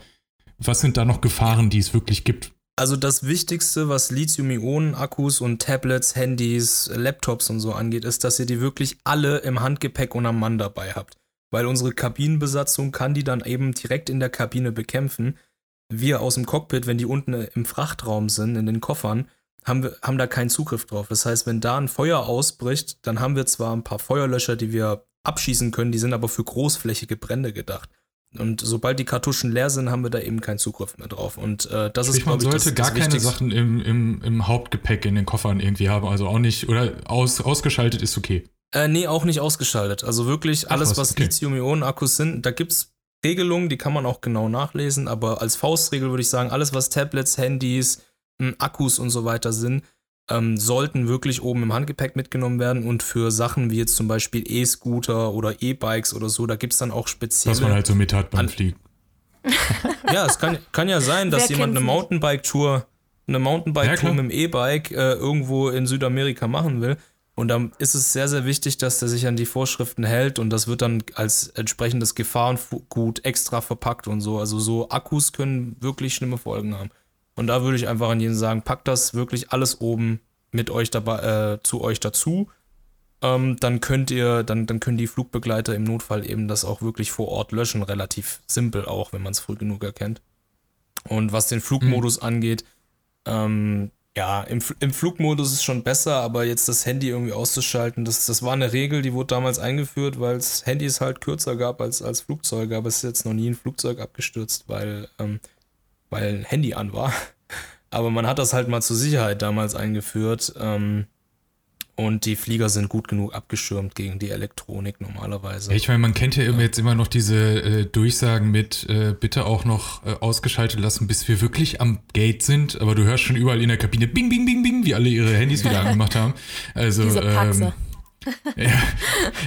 was sind da noch Gefahren, die es wirklich gibt? Also das Wichtigste, was Lithium-Ionen-Akkus und Tablets, Handys, Laptops und so angeht, ist, dass ihr die wirklich alle im Handgepäck und am Mann dabei habt weil unsere Kabinenbesatzung kann die dann eben direkt in der Kabine bekämpfen. wir aus dem Cockpit, wenn die unten im Frachtraum sind, in den Koffern, haben, wir, haben da keinen Zugriff drauf. Das heißt, wenn da ein Feuer ausbricht, dann haben wir zwar ein paar Feuerlöscher, die wir abschießen können, die sind aber für großflächige Brände gedacht. Und sobald die Kartuschen leer sind, haben wir da eben keinen Zugriff mehr drauf. Und äh, das Sprich, ist, man glaube ich, sollte das, gar das keine Wichtigste. Sachen im, im, im Hauptgepäck in den Koffern irgendwie haben. Also auch nicht, oder aus, ausgeschaltet ist okay. Äh, nee, auch nicht ausgeschaltet. Also wirklich Ach, alles, was, was, okay. Lithium-Ionen-Akkus sind, da gibt es Regelungen, die kann man auch genau nachlesen, aber als Faustregel würde ich sagen, alles, was Tablets, Handys, m, Akkus und so weiter sind, ähm, sollten wirklich oben im Handgepäck mitgenommen werden und für Sachen wie jetzt zum Beispiel E-Scooter oder E-Bikes oder so, da gibt es dann auch spezielle. Was man halt so mit hat beim Fliegen. Ja, es kann, kann ja sein, dass Wer jemand eine? Mountainbike-Tour, eine Ja, Mountainbike-Tour klar. mit dem E-Bike äh, irgendwo in Südamerika machen will. Und dann ist es sehr, sehr wichtig, dass der sich an die Vorschriften hält und das wird dann als entsprechendes Gefahrengut extra verpackt und so. Also so Akkus können wirklich schlimme Folgen haben. Und da würde ich einfach an jeden sagen, packt das wirklich alles oben mit euch dabei, äh, zu euch dazu. Ähm, dann könnt ihr, dann, dann können die Flugbegleiter im Notfall eben das auch wirklich vor Ort löschen. Relativ simpel auch, wenn man es früh genug erkennt. Und was den Flugmodus angeht, ähm, ja, im, im Flugmodus ist schon besser, aber jetzt das Handy irgendwie auszuschalten, das, das war eine Regel, die wurde damals eingeführt, weil es Handys halt kürzer gab als, als Flugzeuge, aber es ist jetzt noch nie ein Flugzeug abgestürzt, weil, ähm, weil ein Handy an war. Aber man hat das halt mal zur Sicherheit damals eingeführt. Ähm, und die Flieger sind gut genug abgeschirmt gegen die Elektronik normalerweise. Ich meine, man kennt ja immer jetzt immer noch diese äh, Durchsagen mit äh, bitte auch noch äh, ausgeschaltet lassen, bis wir wirklich am Gate sind. Aber du hörst schon überall in der Kabine bing, bing, bing, bing, wie alle ihre Handys wieder angemacht haben. Also, Diese Paxe. ähm, ja,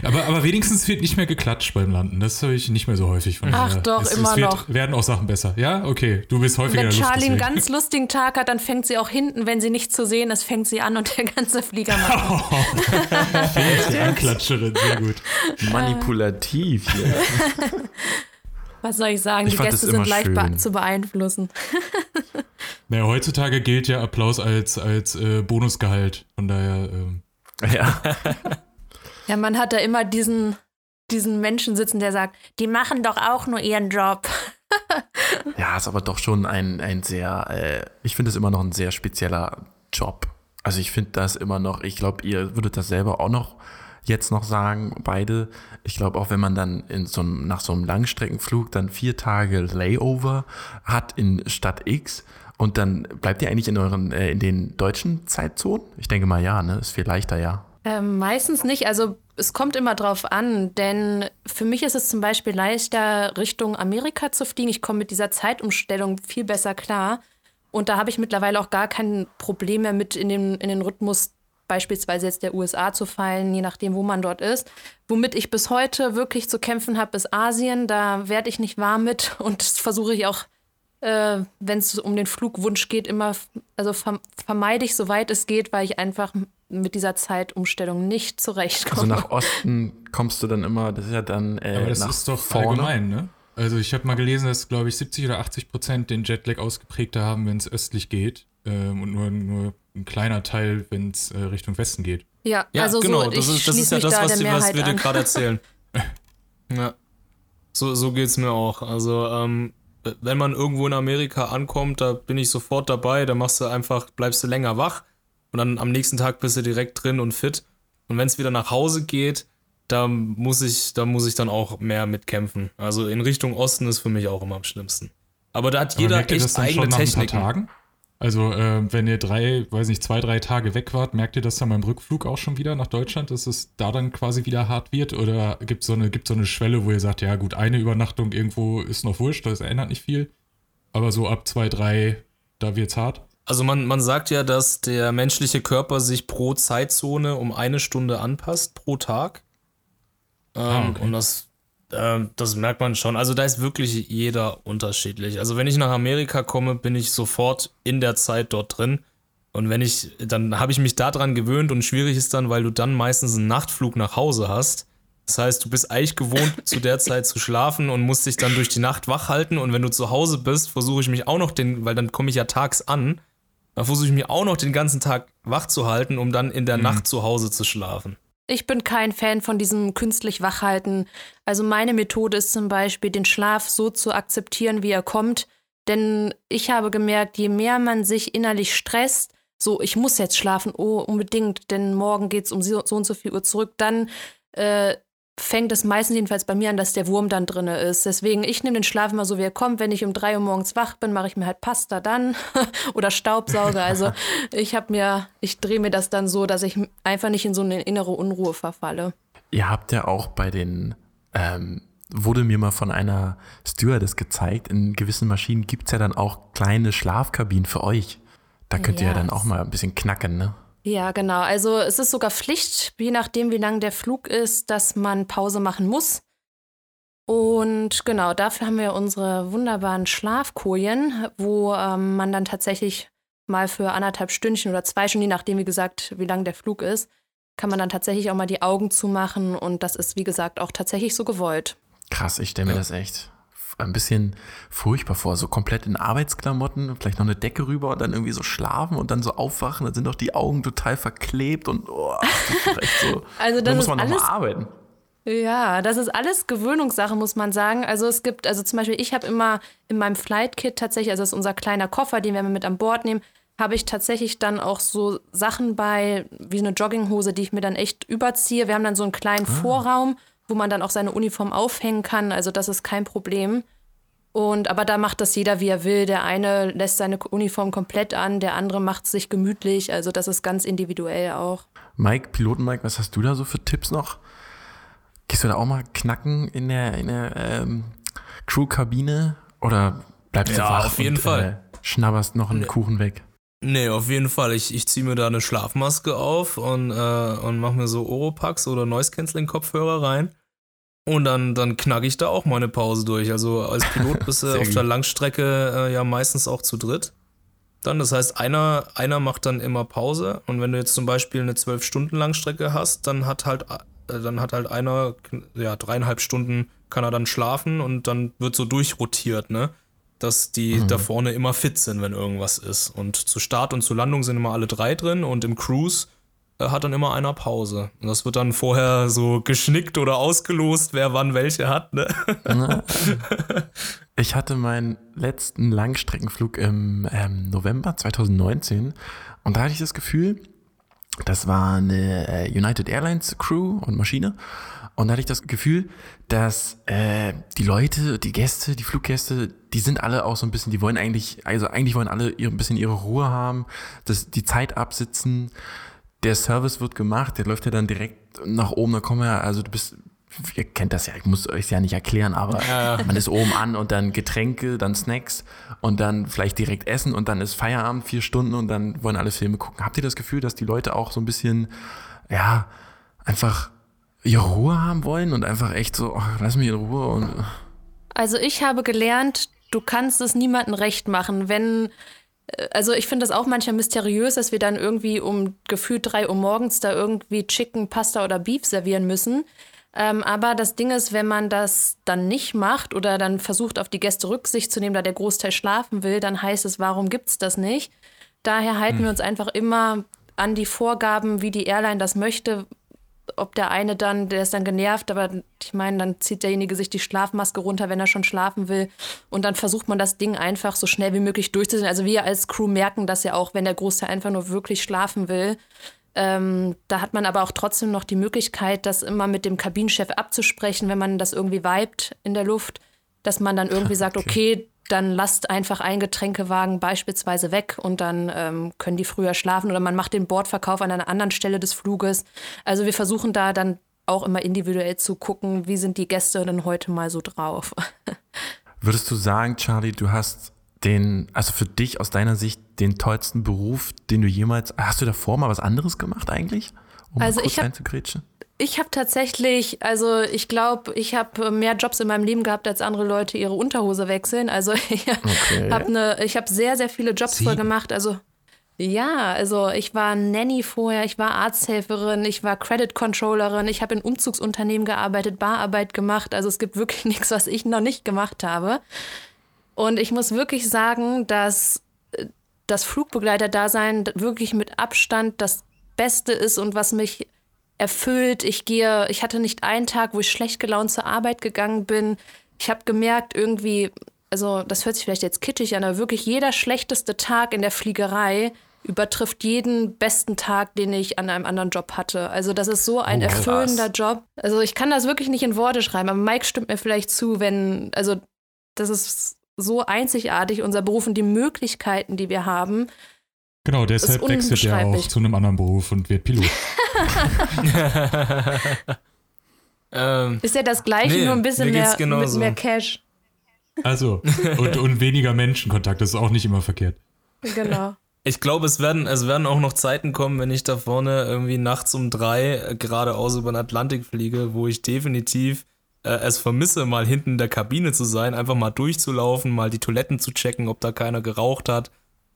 aber, aber wenigstens wird nicht mehr geklatscht beim Landen. Das höre ich nicht mehr so häufig von Ach daher. doch, es, immer es wird, noch. werden auch Sachen besser. Ja, okay. Du bist häufiger Wenn. Charlie einen ganz lustigen Tag hat, dann fängt sie auch hinten, wenn sie nicht zu sehen ist, fängt sie an und der ganze Flieger macht. Die Anklatscherin, sehr gut. Manipulativ hier. Was soll ich sagen? Ich die Gäste sind leicht be schön. zu beeinflussen. Naja, heutzutage gilt ja Applaus als, als äh, Bonusgehalt. Von daher, ähm, ja. Ja, man hat da immer diesen, diesen Menschen sitzen, der sagt, die machen doch auch nur ihren Job. ja, ist aber doch schon ein, ein sehr, äh, ich finde es immer noch ein sehr spezieller Job. Also ich finde das immer noch, ich glaube, ihr würdet das selber auch noch jetzt noch sagen, beide. Ich glaube auch, wenn man dann in so einem, nach so einem Langstreckenflug dann vier Tage Layover hat in Stadt X und dann bleibt ihr eigentlich in euren, äh, in den deutschen Zeitzonen? Ich denke mal ja, ne? Ist viel leichter, ja. Ähm, meistens nicht. Also es kommt immer drauf an, denn für mich ist es zum Beispiel leichter, Richtung Amerika zu fliegen. Ich komme mit dieser Zeitumstellung viel besser klar. Und da habe ich mittlerweile auch gar kein Problem mehr mit in den, in den Rhythmus beispielsweise jetzt der USA zu fallen, je nachdem, wo man dort ist. Womit ich bis heute wirklich zu kämpfen habe, ist Asien. Da werde ich nicht warm mit und das versuche ich auch, äh, wenn es um den Flugwunsch geht, immer, also verm vermeide ich, soweit es geht, weil ich einfach mit dieser Zeitumstellung nicht zurechtkomme. Also nach Osten kommst du dann immer, das ist ja dann äh, aber das nach ist doch vorne. allgemein, ne? Also ich habe mal gelesen, dass, glaube ich, 70 oder 80 Prozent den Jetlag ausgeprägter haben, wenn es östlich geht. Ähm, und nur, nur ein kleiner Teil, wenn es äh, Richtung Westen geht. Ja, Ja, also genau, so, das ich ist, das ist ja das, da was, die, was wir dir gerade erzählen. ja. So, so geht's mir auch. Also, ähm, wenn man irgendwo in Amerika ankommt, da bin ich sofort dabei, da machst du einfach, bleibst du länger wach und dann am nächsten Tag bist du direkt drin und fit. Und wenn es wieder nach Hause geht, da muss ich, da muss ich dann auch mehr mitkämpfen. Also in Richtung Osten ist für mich auch immer am schlimmsten. Aber da hat Aber jeder merkt ihr echt das dann eigene schon nach Techniken. ein paar Tagen? Also äh, wenn ihr drei, weiß nicht, zwei, drei Tage weg wart, merkt ihr das dann beim Rückflug auch schon wieder nach Deutschland, dass es da dann quasi wieder hart wird? Oder gibt es so, eine, gibt's so eine Schwelle, wo ihr sagt, ja gut, eine Übernachtung irgendwo ist noch wurscht, das ändert nicht viel. Aber so ab zwei, drei, da wird's hart. Also man, man sagt ja, dass der menschliche Körper sich pro Zeitzone um eine Stunde anpasst pro Tag. Ähm, Ah, okay. Und das, ähm, das merkt man schon. Also da ist wirklich jeder unterschiedlich. Also wenn ich nach Amerika komme, bin ich sofort in der Zeit dort drin. Und wenn ich, dann habe ich mich daran gewöhnt und schwierig ist dann, weil du dann meistens einen Nachtflug nach Hause hast. Das heißt, du bist eigentlich gewohnt, zu der Zeit zu schlafen und musst dich dann durch die Nacht wach halten. Und wenn du zu Hause bist, versuche ich mich auch noch den, weil dann komme ich ja tags an, dann versuche ich mich auch noch den ganzen Tag wach zu halten, um dann in der Nacht zu Hause zu schlafen. Ich bin kein Fan von diesem künstlich Wachhalten. Also meine Methode ist zum Beispiel, den Schlaf so zu akzeptieren, wie er kommt. Denn ich habe gemerkt, je mehr man sich innerlich stresst, so, ich muss jetzt schlafen, oh, unbedingt, denn morgen geht es um so, so, und so viel Uhr zurück, dann äh, fängt es meistens jedenfalls bei mir an, dass der Wurm dann drin ist. Deswegen, ich nehme den Schlaf immer so, wie er kommt. Wenn ich um drei Uhr morgens wach bin, mache ich mir halt Pasta dann oder Staubsauger. Also ich habe mir, ich drehe mir das dann so, dass ich einfach nicht in so eine innere Unruhe verfalle. Ihr habt ja auch bei den, ähm, wurde mir mal von einer Stewardess gezeigt, in gewissen Maschinen gibt es ja dann auch kleine Schlafkabinen für euch. Da könnt ihr ja dann auch mal ein bisschen knacken, ne? Ja, genau. Also es ist sogar Pflicht, je nachdem, wie lang der Flug ist, dass man Pause machen muss. Und genau, dafür haben wir unsere wunderbaren Schlafkojen, wo ähm, man dann tatsächlich mal für anderthalb Stündchen oder zwei Stunden, je nachdem, wie gesagt, wie lang der Flug ist, kann man dann tatsächlich auch mal die Augen zumachen. Und das ist, wie gesagt, auch tatsächlich so gewollt. Krass, ich stelle mir ja. das echt ein bisschen furchtbar vor. So komplett in Arbeitsklamotten, vielleicht noch eine Decke rüber und dann irgendwie so schlafen und dann so aufwachen. Dann sind doch die Augen total verklebt und oh, das so. also das muss man nochmal arbeiten. Ja, das ist alles Gewöhnungssache, muss man sagen. Also es gibt, also zum Beispiel, ich habe immer in meinem Flight Kit tatsächlich, also das ist unser kleiner Koffer, den wir mit an Bord nehmen, habe ich tatsächlich dann auch so Sachen bei, wie eine Jogginghose, die ich mir dann echt überziehe. Wir haben dann so einen kleinen ah. Vorraum, wo man dann auch seine Uniform aufhängen kann. Also das ist kein Problem. Und aber da macht das jeder, wie er will. Der eine lässt seine Uniform komplett an, der andere macht es sich gemütlich. Also das ist ganz individuell auch. Mike, Piloten Mike, was hast du da so für Tipps noch? Gehst du da auch mal knacken in der, in der ähm, Crew-Kabine? Oder bleibst ja, du wach auf jeden und, Fall. Äh, schnabberst noch einen nee. Kuchen weg? Nee, auf jeden Fall. Ich, ich ziehe mir da eine Schlafmaske auf und, äh, und mache mir so Oropax oder Noise-Canceling-Kopfhörer rein. Und dann, dann knacke ich da auch mal eine Pause durch. Also als Pilot bist du auf der Langstrecke äh, ja meistens auch zu dritt. Dann, das heißt, einer, einer macht dann immer Pause. Und wenn du jetzt zum Beispiel eine zwölf Stunden Langstrecke hast, dann hat halt, äh, dann hat halt einer, ja, dreieinhalb Stunden kann er dann schlafen und dann wird so durchrotiert, ne? Dass die mhm. da vorne immer fit sind, wenn irgendwas ist. Und zu Start und zu Landung sind immer alle drei drin und im Cruise hat dann immer einer Pause. Und das wird dann vorher so geschnickt oder ausgelost, wer wann welche hat. Ne? Ich hatte meinen letzten Langstreckenflug im ähm, November 2019 und da hatte ich das Gefühl, das war eine äh, United Airlines Crew und Maschine. Und da hatte ich das Gefühl, dass äh, die Leute, die Gäste, die Fluggäste, die sind alle auch so ein bisschen, die wollen eigentlich, also eigentlich wollen alle ihr, ein bisschen ihre Ruhe haben, das, die Zeit absitzen der Service wird gemacht, der läuft ja dann direkt nach oben, da kommen wir, also du bist, ihr kennt das ja, ich muss euch ja nicht erklären, aber ja. man ist oben an und dann Getränke, dann Snacks und dann vielleicht direkt essen und dann ist Feierabend, vier Stunden und dann wollen alle Filme gucken. Habt ihr das Gefühl, dass die Leute auch so ein bisschen, ja, einfach ihre Ruhe haben wollen und einfach echt so, oh, lass mich in Ruhe und. Also ich habe gelernt, du kannst es niemandem recht machen, wenn also ich finde das auch manchmal mysteriös, dass wir dann irgendwie um gefühlt drei Uhr morgens da irgendwie Chicken, Pasta oder Beef servieren müssen. Ähm, aber das Ding ist, wenn man das dann nicht macht oder dann versucht, auf die Gäste Rücksicht zu nehmen, da der Großteil schlafen will, dann heißt es, warum gibt es das nicht? Daher halten hm. wir uns einfach immer an die Vorgaben, wie die Airline das möchte, ob der eine dann, der ist dann genervt, aber ich meine, dann zieht derjenige sich die Schlafmaske runter, wenn er schon schlafen will. Und dann versucht man das Ding einfach so schnell wie möglich durchzuziehen. Also wir als Crew merken das ja auch, wenn der Großteil einfach nur wirklich schlafen will. Ähm, da hat man aber auch trotzdem noch die Möglichkeit, das immer mit dem Kabinenchef abzusprechen, wenn man das irgendwie vibet in der Luft, dass man dann irgendwie sagt, okay, okay dann lasst einfach einen Getränkewagen beispielsweise weg und dann ähm, können die früher schlafen oder man macht den Bordverkauf an einer anderen Stelle des Fluges. Also wir versuchen da dann auch immer individuell zu gucken, wie sind die Gäste denn heute mal so drauf. Würdest du sagen, Charlie, du hast den, also für dich aus deiner Sicht den tollsten Beruf, den du jemals, hast du davor mal was anderes gemacht eigentlich? Um also ich habe ich habe tatsächlich, also ich glaube, ich habe mehr Jobs in meinem Leben gehabt, als andere Leute ihre Unterhose wechseln. Also ich okay. habe ne, ich sehr, sehr viele Jobs voll gemacht. Also ja, also ich war Nanny vorher, ich war Arzthelferin, ich war Credit Controllerin, ich habe in Umzugsunternehmen gearbeitet, Bararbeit gemacht. Also es gibt wirklich nichts, was ich noch nicht gemacht habe. Und ich muss wirklich sagen, dass äh, das Flugbegleiter-Dasein wirklich mit Abstand das Beste ist und was mich erfüllt. Ich gehe, ich hatte nicht einen Tag, wo ich schlecht gelaunt zur Arbeit gegangen bin. Ich habe gemerkt, irgendwie, also das hört sich vielleicht jetzt kitschig an, aber wirklich jeder schlechteste Tag in der Fliegerei übertrifft jeden besten Tag, den ich an einem anderen Job hatte. Also das ist so ein Oh, erfüllender Job. Also ich kann das wirklich nicht in Worte schreiben, aber Mike stimmt mir vielleicht zu, wenn, also das ist so einzigartig, unser Beruf und die Möglichkeiten, die wir haben. Genau, deshalb wechselt er auch zu einem anderen Beruf und wird Pilot. ähm, Ist ja das gleiche, Nee, nur ein bisschen mehr, mit mehr Cash. Also, und, und weniger Menschenkontakt, das ist auch nicht immer verkehrt. Genau. Ich glaube, es werden, es werden auch noch Zeiten kommen, wenn ich da vorne irgendwie nachts um drei äh, geradeaus über den Atlantik fliege, wo ich definitiv äh, es vermisse, mal hinten in der Kabine zu sein, einfach mal durchzulaufen, mal die Toiletten zu checken, ob da keiner geraucht hat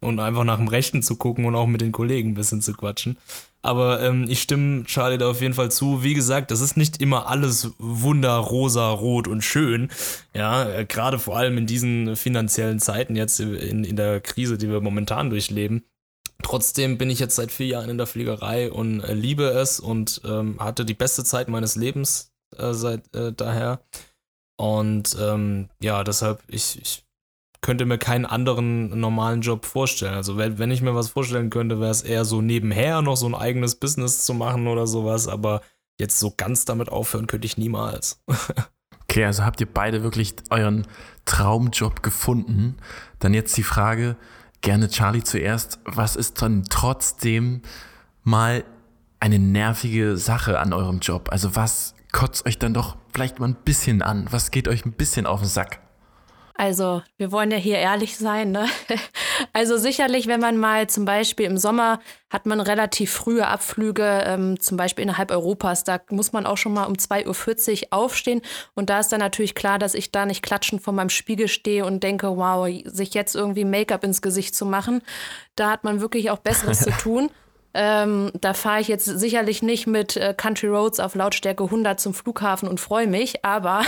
und einfach nach dem Rechten zu gucken und auch mit den Kollegen ein bisschen zu quatschen. Aber ähm, ich stimme Charlie da auf jeden Fall zu. Wie gesagt, das ist nicht immer alles wunder, rosa, rot und schön. Ja, äh, gerade vor allem in diesen finanziellen Zeiten jetzt in, in der Krise, die wir momentan durchleben. Trotzdem bin ich jetzt seit vier Jahren in der Fliegerei und äh, liebe es und ähm, hatte die beste Zeit meines Lebens äh, seit äh, daher. Und ähm, ja, deshalb, ich, ich könnte mir keinen anderen normalen Job vorstellen. Also wenn, wenn ich mir was vorstellen könnte, wäre es eher so nebenher noch so ein eigenes Business zu machen oder sowas, aber jetzt so ganz damit aufhören könnte ich niemals. Okay, also habt ihr beide wirklich euren Traumjob gefunden? Dann jetzt die Frage, gerne Charlie zuerst, was ist dann trotzdem mal eine nervige Sache an eurem Job? Also was kotzt euch dann doch vielleicht mal ein bisschen an? Was geht euch ein bisschen auf den Sack? Also, wir wollen ja hier ehrlich sein, ne? Also sicherlich, wenn man mal zum Beispiel im Sommer hat man relativ frühe Abflüge, ähm, zum Beispiel innerhalb Europas, da muss man auch schon mal um 2.40 Uhr aufstehen. Und da ist dann natürlich klar, dass ich da nicht klatschend vor meinem Spiegel stehe und denke, wow, sich jetzt irgendwie Make-up ins Gesicht zu machen, da hat man wirklich auch Besseres zu tun. Ähm, da fahre ich jetzt sicherlich nicht mit äh, Country Roads auf Lautstärke 100 zum Flughafen und freue mich, aber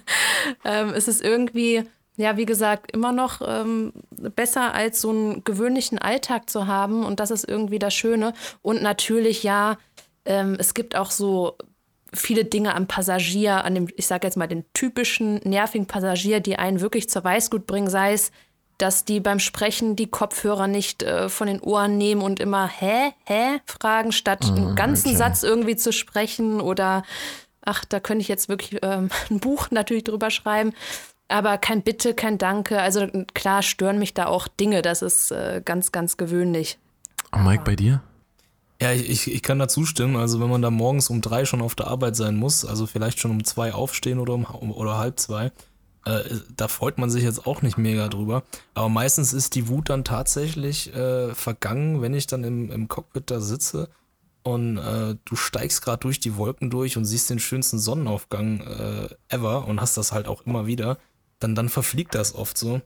ähm, es ist irgendwie, ja, wie gesagt, immer noch ähm, besser als so einen gewöhnlichen Alltag zu haben und das ist irgendwie das Schöne. Und natürlich, ja, ähm, es gibt auch so viele Dinge am Passagier, an dem, ich sage jetzt mal, den typischen nervigen Passagier, die einen wirklich zur Weißglut bringen, sei es, dass die beim Sprechen die Kopfhörer nicht äh, von den Ohren nehmen und immer hä, hä fragen, statt einen ganzen okay. Satz irgendwie zu sprechen oder ach, da könnte ich jetzt wirklich ähm, ein Buch natürlich drüber schreiben. Aber kein Bitte, kein Danke. Also klar stören mich da auch Dinge. Das ist äh, ganz, ganz gewöhnlich. Und Mike, bei dir? Ja, ich, ich, kann da zustimmen. Also wenn man da morgens um drei schon auf der Arbeit sein muss, also vielleicht schon um zwei aufstehen oder um, um oder halb zwei, äh, da freut man sich jetzt auch nicht mega drüber. Aber meistens ist die Wut dann tatsächlich äh, vergangen, wenn ich dann im, im Cockpit da sitze und äh, du steigst gerade durch die Wolken durch und siehst den schönsten Sonnenaufgang äh, ever und hast das halt auch immer wieder, dann, dann verfliegt das oft so.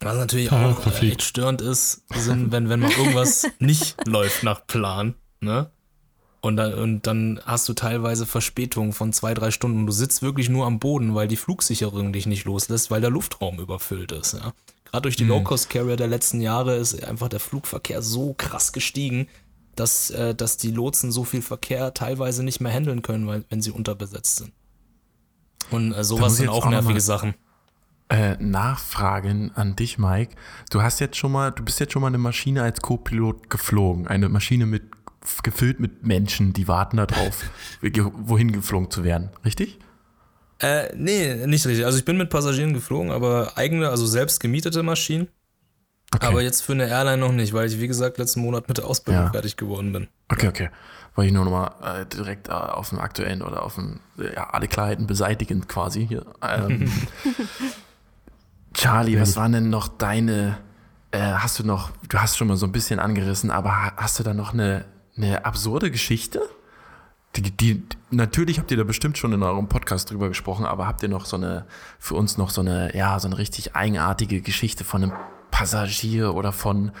Was natürlich Ja, auch verfliegt. echt störend ist, sind, wenn, wenn mal irgendwas nicht läuft nach Plan, ne? Und dann, und dann hast du teilweise Verspätungen von zwei, drei Stunden. Und du sitzt wirklich nur am Boden, weil die Flugsicherung dich nicht loslässt, weil der Luftraum überfüllt ist. Ja. Gerade durch die Low-Cost-Carrier der letzten Jahre ist einfach der Flugverkehr so krass gestiegen, dass, äh, dass die Lotsen so viel Verkehr teilweise nicht mehr handeln können, weil, wenn sie unterbesetzt sind. Und äh, sowas sind auch auch nervige Sachen. Äh, Nachfragen an dich, Mike. Du hast jetzt schon mal, du bist jetzt schon mal eine Maschine als Co-Pilot geflogen. Eine Maschine mit gefüllt mit Menschen, die warten darauf, wohin geflogen zu werden. Richtig? Äh, nee, nicht richtig. Also ich bin mit Passagieren geflogen, aber eigene, also selbst gemietete Maschinen. Okay. Aber jetzt für eine Airline noch nicht, weil ich, wie gesagt, letzten Monat mit der Ausbildung Ja. fertig geworden bin. Okay, okay. Wollte ich nur nochmal äh, direkt äh, auf dem aktuellen oder auf dem, ja, alle Klarheiten beseitigen quasi hier. Ähm, Charlie, was waren denn noch deine, äh, hast du noch, du hast schon mal so ein bisschen angerissen, aber ha- hast du da noch eine, eine absurde Geschichte? Die, die, natürlich habt ihr da bestimmt schon in eurem Podcast drüber gesprochen, aber habt ihr noch so eine, für uns noch so eine, ja, so eine richtig eigenartige Geschichte von einem Passagier oder von,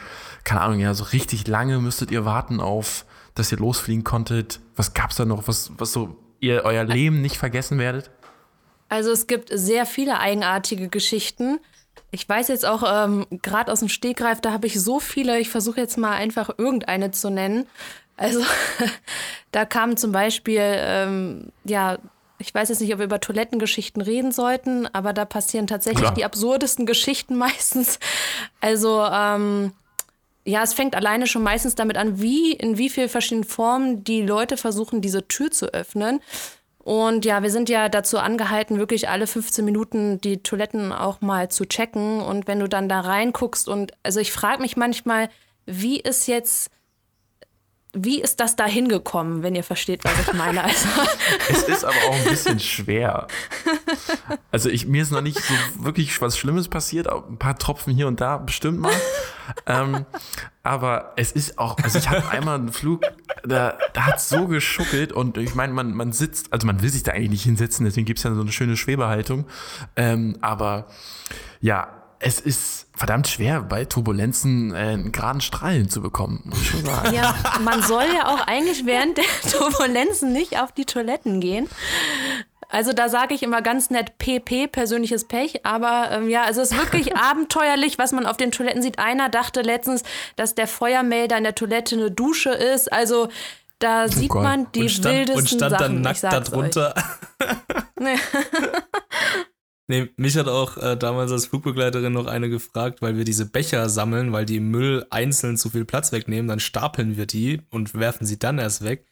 keine Ahnung, ja, so richtig lange müsstet ihr warten auf, dass ihr losfliegen konntet? Was gab's da noch, was, was so ihr euer Leben nicht vergessen werdet? Also es gibt sehr viele eigenartige Geschichten. Ich weiß jetzt auch ähm, gerade aus dem Stegreif, da habe ich so viele, ich versuche jetzt mal einfach irgendeine zu nennen. Also da kam zum Beispiel, ähm, ja, ich weiß jetzt nicht, ob wir über Toilettengeschichten reden sollten, aber da passieren tatsächlich Klar. die absurdesten Geschichten meistens. Also, ähm, ja, es fängt alleine schon meistens damit an, wie, in wie vielen verschiedenen Formen die Leute versuchen, diese Tür zu öffnen. Und ja, wir sind ja dazu angehalten, wirklich alle 15 Minuten die Toiletten auch mal zu checken. Und wenn du dann da reinguckst und, also ich frage mich manchmal, wie ist jetzt, wie ist das da hingekommen, wenn ihr versteht, was ich meine? Also, Es ist aber auch ein bisschen schwer. Also ich, mir ist noch nicht so wirklich was Schlimmes passiert, ein paar Tropfen hier und da bestimmt mal. ähm, aber es ist auch, also ich hatte einmal einen Flug, da, da hat es so geschuckelt und ich meine, man, man sitzt, also man will sich da eigentlich nicht hinsetzen, deswegen gibt es ja so eine schöne Schwebehaltung. Ähm, aber ja, es ist verdammt schwer, bei Turbulenzen äh, einen geraden Strahl hinzubekommen, muss ich schon sagen. ja, man soll ja auch eigentlich während der Turbulenzen nicht auf die Toiletten gehen. Also da sage ich immer ganz nett PP, persönliches Pech, aber ähm, ja, also es ist wirklich abenteuerlich, was man auf den Toiletten sieht. Einer dachte letztens, dass der Feuermelder in der Toilette eine Dusche ist. Also da sieht Gott. man die und stand, wildesten und stand Sachen. dann nackt darunter. Nee. Mich hat auch äh, damals als Flugbegleiterin noch eine gefragt, weil wir diese Becher sammeln, weil die im Müll einzeln zu viel Platz wegnehmen, dann stapeln wir die und werfen sie dann erst weg.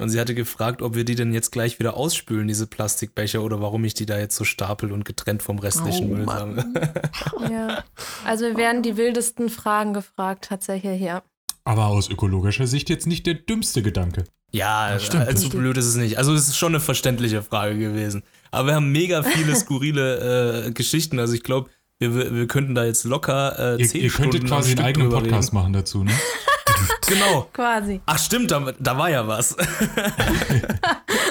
Und sie hatte gefragt, ob wir die denn jetzt gleich wieder ausspülen, diese Plastikbecher, oder warum ich die da jetzt so stapel und getrennt vom restlichen Oh, Müll sammle. Ja. Also wir werden die wildesten Fragen gefragt, tatsächlich, ja. Aber aus ökologischer Sicht jetzt nicht der dümmste Gedanke. Ja, stimmt. also so blöd ist es nicht. Also es ist schon eine verständliche Frage gewesen. Aber wir haben mega viele skurrile äh, Geschichten. Also ich glaube, wir, wir könnten da jetzt locker äh, Ihr, zehn ihr könntet Stunden am quasi einen eigenen Podcast reden. machen dazu, ne? Genau. Quasi. Ach stimmt, da, da war ja was.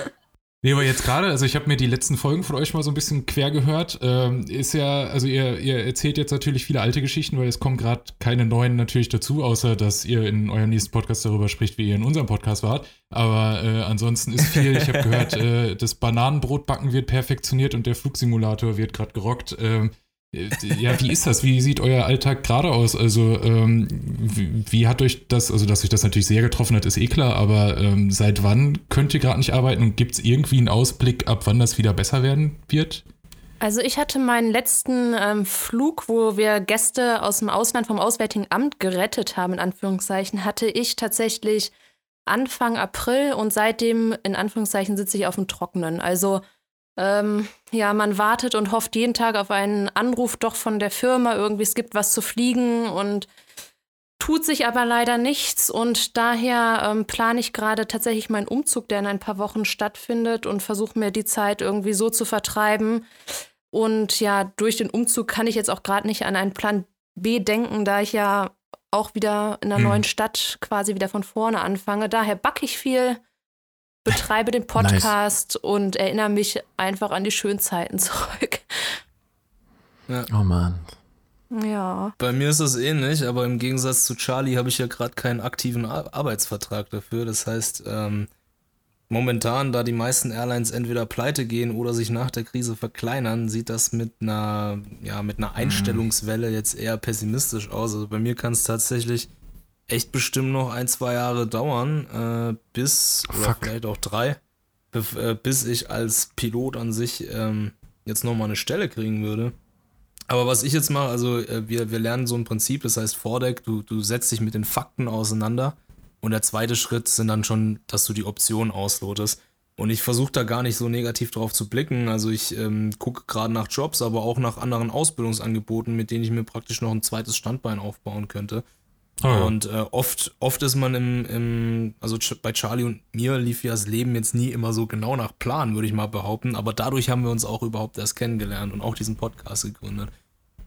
Nee, aber jetzt gerade, also ich habe mir die letzten Folgen von euch mal so ein bisschen quer gehört. Ähm, ist ja, also ihr, ihr erzählt jetzt natürlich viele alte Geschichten, weil es kommen gerade keine neuen natürlich dazu, außer dass ihr in eurem nächsten Podcast darüber spricht, wie ihr in unserem Podcast wart. Aber äh, ansonsten ist viel, ich habe gehört, äh, das Bananenbrotbacken wird perfektioniert und der Flugsimulator wird gerade gerockt. Ähm, äh, ja, wie ist das? Wie sieht euer Alltag gerade aus? Also, ähm, wie, wie hat euch das, also dass euch das natürlich sehr getroffen hat, ist eh klar, aber ähm, seit wann könnt ihr gerade nicht arbeiten und gibt es irgendwie einen Ausblick, ab wann das wieder besser werden wird? Also ich hatte meinen letzten ähm, Flug, wo wir Gäste aus dem Ausland vom Auswärtigen Amt gerettet haben, in Anführungszeichen, hatte ich tatsächlich Anfang April und seitdem, in Anführungszeichen, sitze ich auf dem Trockenen. Also ähm, ja, man wartet und hofft jeden Tag auf einen Anruf doch von der Firma, irgendwie es gibt was zu fliegen und tut sich aber leider nichts und daher ähm, plane ich gerade tatsächlich meinen Umzug, der in ein paar Wochen stattfindet und versuche mir die Zeit irgendwie so zu vertreiben. Und ja, durch den Umzug kann ich jetzt auch gerade nicht an einen Plan B denken, da ich ja auch wieder in einer Hm. neuen Stadt quasi wieder von vorne anfange. Daher backe ich viel, betreibe den Podcast und erinnere mich einfach an die schönen Zeiten zurück. Oh Mann. Ja. Bei mir ist das ähnlich, aber im Gegensatz zu Charlie habe ich ja gerade keinen aktiven Ar Arbeitsvertrag dafür. Das heißt, ähm, momentan, da die meisten Airlines entweder pleite gehen oder sich nach der Krise verkleinern, sieht das mit einer, ja, mit einer Einstellungswelle jetzt eher pessimistisch aus. Also bei mir kann es tatsächlich echt bestimmt noch ein, zwei Jahre dauern, äh, bis, oder Fuck. vielleicht auch drei, äh, bis ich als Pilot an sich ähm, jetzt nochmal eine Stelle kriegen würde. Aber was ich jetzt mache, also äh, wir, wir lernen so ein Prinzip, das heißt Vordeck, du, du setzt dich mit den Fakten auseinander und der zweite Schritt sind dann schon, dass du die Option auslotest. Und ich versuche da gar nicht so negativ drauf zu blicken. Also ich ähm, gucke gerade nach Jobs, aber auch nach anderen Ausbildungsangeboten, mit denen ich mir praktisch noch ein zweites Standbein aufbauen könnte. Oh. Und äh, oft, oft ist man im, im, also bei Charlie und mir lief ja das Leben jetzt nie immer so genau nach Plan, würde ich mal behaupten. Aber dadurch haben wir uns auch überhaupt erst kennengelernt und auch diesen Podcast gegründet.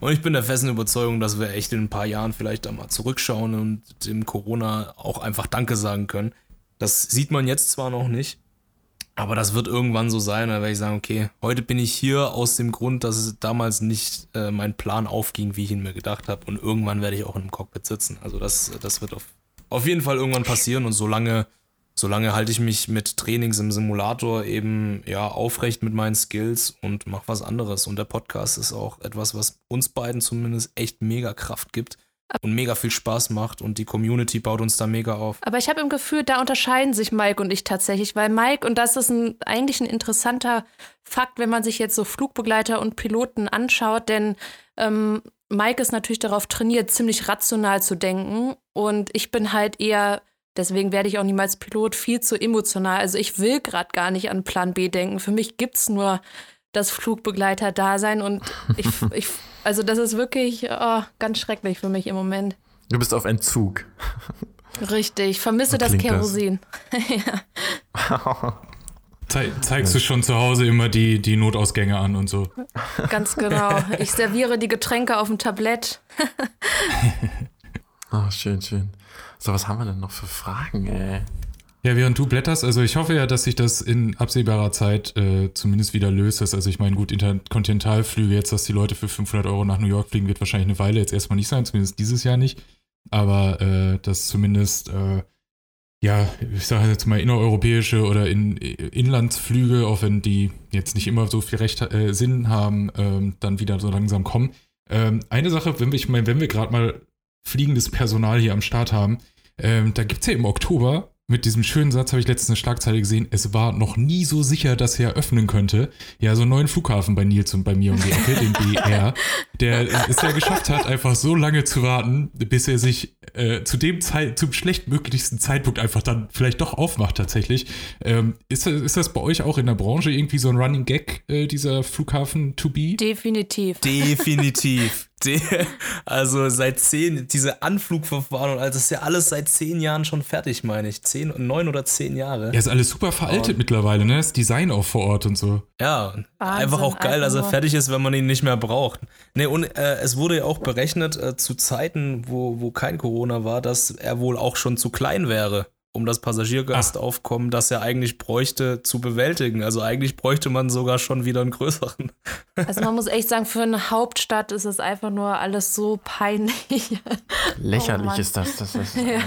Und ich bin der festen Überzeugung, dass wir echt in ein paar Jahren vielleicht da mal zurückschauen und dem Corona auch einfach Danke sagen können. Das sieht man jetzt zwar noch nicht, aber das wird irgendwann so sein. Da werde ich sagen, okay, heute bin ich hier aus dem Grund, dass es damals nicht äh, mein Plan aufging, wie ich ihn mir gedacht habe. Und irgendwann werde ich auch in einem Cockpit sitzen. Also das, das wird auf, auf jeden Fall irgendwann passieren. Und solange, solange halte ich mich mit Trainings im Simulator eben ja aufrecht mit meinen Skills und mache was anderes. Und der Podcast ist auch etwas, was uns beiden zumindest echt mega Kraft gibt. Und mega viel Spaß macht und die Community baut uns da mega auf. Aber ich habe im Gefühl, da unterscheiden sich Mike und ich tatsächlich, weil Mike, und das ist ein, eigentlich ein interessanter Fakt, wenn man sich jetzt so Flugbegleiter und Piloten anschaut, denn ähm, Mike ist natürlich darauf trainiert, ziemlich rational zu denken und ich bin halt eher, deswegen werde ich auch niemals Pilot, viel zu emotional. Also ich will gerade gar nicht an Plan B denken. Für mich gibt es nur das Flugbegleiter-Dasein und ich, ich, also das ist wirklich oh, ganz schrecklich für mich im Moment. Du bist auf Entzug. Richtig, ich vermisse das Kerosin. Zei zeigst du schon zu Hause immer die, die Notausgänge an und so. Ganz genau. Ich serviere die Getränke auf dem Tablett. Ah, schön, schön. So, was haben wir denn noch für Fragen, ey? Ja, während du blätterst, also ich hoffe ja, dass sich das in absehbarer Zeit äh, zumindest wieder löst. Also ich meine, gut, Interkontinentalflüge jetzt, dass die Leute für 500 Euro nach New York fliegen, wird wahrscheinlich eine Weile jetzt erstmal nicht sein, zumindest dieses Jahr nicht. Aber äh, dass zumindest, äh, ja, ich sage jetzt mal innereuropäische oder in, Inlandsflüge, auch wenn die jetzt nicht immer so viel Recht, äh, Sinn haben, ähm, dann wieder so langsam kommen. Ähm, eine Sache, wenn wir, ich meine, wir gerade mal fliegendes Personal hier am Start haben, ähm, da gibt es ja im Oktober mit diesem schönen Satz, habe ich letztens eine Schlagzeile gesehen, es war noch nie so sicher, dass er öffnen könnte. Ja, so einen neuen Flughafen bei Nils und bei mir um die Ecke, den BR, der es ja geschafft hat, einfach so lange zu warten, bis er sich äh, zu dem Zeit, zum schlechtmöglichsten Zeitpunkt einfach dann vielleicht doch aufmacht tatsächlich. Ähm, ist, das- ist das bei euch auch in der Branche irgendwie so ein Running Gag, äh, dieser Flughafen to be? Definitiv. Definitiv. De also seit zehn, diese Anflugverfahren und all das ist ja alles seit zehn Jahren schon fertig, meine ich. Zehn, neun oder zehn Jahre. Ja, ist alles super veraltet mittlerweile, ne? Das Design auch vor Ort und so. Ja, einfach auch geil, dass er fertig ist, wenn man ihn nicht mehr braucht. Nee, und äh, es wurde ja auch berechnet, äh, zu Zeiten, wo, wo kein Corona war, dass er wohl auch schon zu klein wäre, um das Passagiergastaufkommen, das er eigentlich bräuchte, zu bewältigen. Also eigentlich bräuchte man sogar schon wieder einen größeren. Also man muss echt sagen, für eine Hauptstadt ist es einfach nur alles so peinlich. Lächerlich Oh ist das. das ist, äh,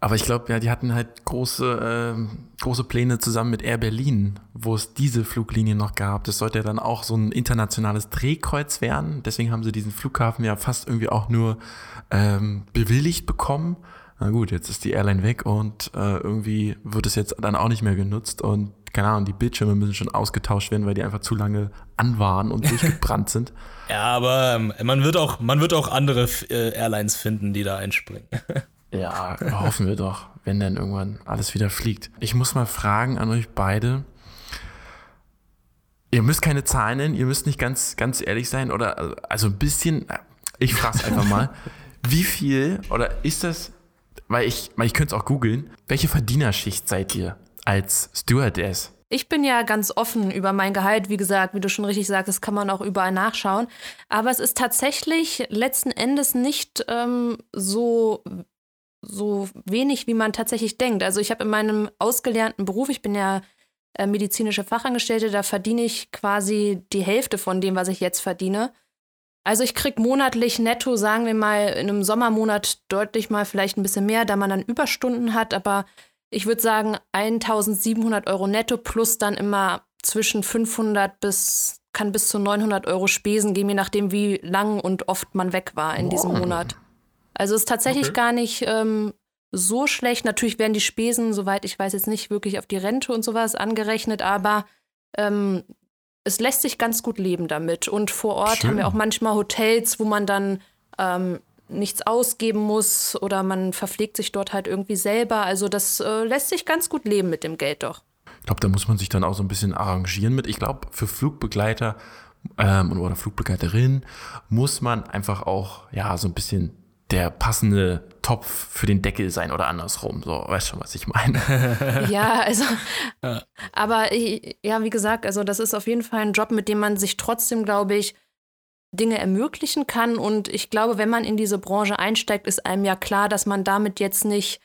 aber ich glaube, ja, die hatten halt große, ähm, große Pläne zusammen mit Air Berlin, wo es diese Fluglinie noch gab. Das sollte ja dann auch so ein internationales Drehkreuz werden. Deswegen haben sie diesen Flughafen ja fast irgendwie auch nur ähm, bewilligt bekommen. Na gut, jetzt ist die Airline weg und äh, irgendwie wird es jetzt dann auch nicht mehr genutzt und keine Ahnung, die Bildschirme müssen schon ausgetauscht werden, weil die einfach zu lange an waren und durchgebrannt sind. Ja, aber ähm, man wird auch, man wird auch andere äh, Airlines finden, die da einspringen. Ja, hoffen wir doch, wenn dann irgendwann alles wieder fliegt. Ich muss mal fragen an euch beide. Ihr müsst keine Zahlen nennen, ihr müsst nicht ganz, ganz ehrlich sein oder also ein bisschen, ich frage einfach mal, wie viel oder ist das, weil ich, weil ich könnte es auch googeln, welche Verdienerschicht seid ihr als Stewardess? Ich bin ja ganz offen über mein Gehalt. Wie gesagt, wie du schon richtig sagst, das kann man auch überall nachschauen. Aber es ist tatsächlich letzten Endes nicht ähm, so, so wenig, wie man tatsächlich denkt. Also ich habe in meinem ausgelernten Beruf, ich bin ja äh, medizinische Fachangestellte, da verdiene ich quasi die Hälfte von dem, was ich jetzt verdiene. Also ich krieg monatlich netto, sagen wir mal, in einem Sommermonat deutlich mal vielleicht ein bisschen mehr, da man dann Überstunden hat, aber ich würde sagen 1700 Euro netto plus dann immer zwischen 500 bis, kann bis zu 900 Euro Spesen geben, je nachdem, wie lang und oft man weg war in diesem Monat. Also ist tatsächlich Okay. gar nicht ähm, so schlecht. Natürlich werden die Spesen, soweit ich weiß, jetzt nicht wirklich auf die Rente und sowas angerechnet, aber ähm, es lässt sich ganz gut leben damit. Und vor Ort Schön. haben wir auch manchmal Hotels, wo man dann ähm, nichts ausgeben muss oder man verpflegt sich dort halt irgendwie selber. Also das äh, lässt sich ganz gut leben mit dem Geld doch. Ich glaube, da muss man sich dann auch so ein bisschen arrangieren mit. Ich glaube, für Flugbegleiter ähm, oder Flugbegleiterin muss man einfach auch, ja, so ein bisschen der passende Topf für den Deckel sein oder andersrum. So, weißt schon, was ich meine. Ja, also, aber ja, wie gesagt, also das ist auf jeden Fall ein Job, mit dem man sich trotzdem, glaube ich, Dinge ermöglichen kann. Und ich glaube, wenn man in diese Branche einsteigt, ist einem ja klar, dass man damit jetzt nicht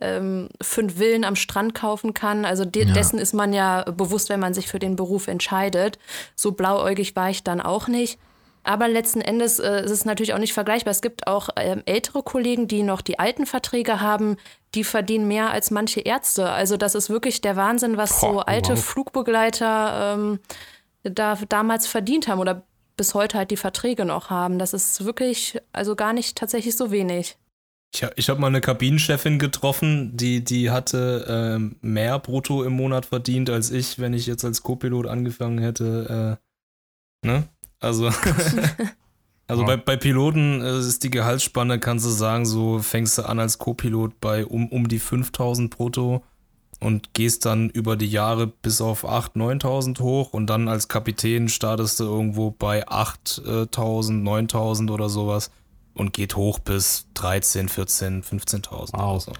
ähm, fünf Villen am Strand kaufen kann. Also de Ja. dessen ist man ja bewusst, wenn man sich für den Beruf entscheidet. So blauäugig war ich dann auch nicht. Aber letzten Endes äh, ist es natürlich auch nicht vergleichbar. Es gibt auch ähm, ältere Kollegen, die noch die alten Verträge haben, die verdienen mehr als manche Ärzte. Also das ist wirklich der Wahnsinn, was so Boah, alte wow. Flugbegleiter ähm, da damals verdient haben oder bis heute halt die Verträge noch haben. Das ist wirklich, also gar nicht tatsächlich so wenig. Ich, ich habe mal eine Kabinenchefin getroffen, die, die hatte ähm, mehr brutto im Monat verdient als ich, wenn ich jetzt als Co-Pilot angefangen hätte. Äh, ne? Also, also Ja. bei, bei Piloten äh, ist die Gehaltsspanne, kannst du sagen, so fängst du an als Co-Pilot bei um, um die 5000 brutto und gehst dann über die Jahre bis auf 8.000, 9.000 hoch und dann als Kapitän startest du irgendwo bei 8.000, 9.000 oder sowas und geht hoch bis 13, 14, 15.000 Wow. oder so.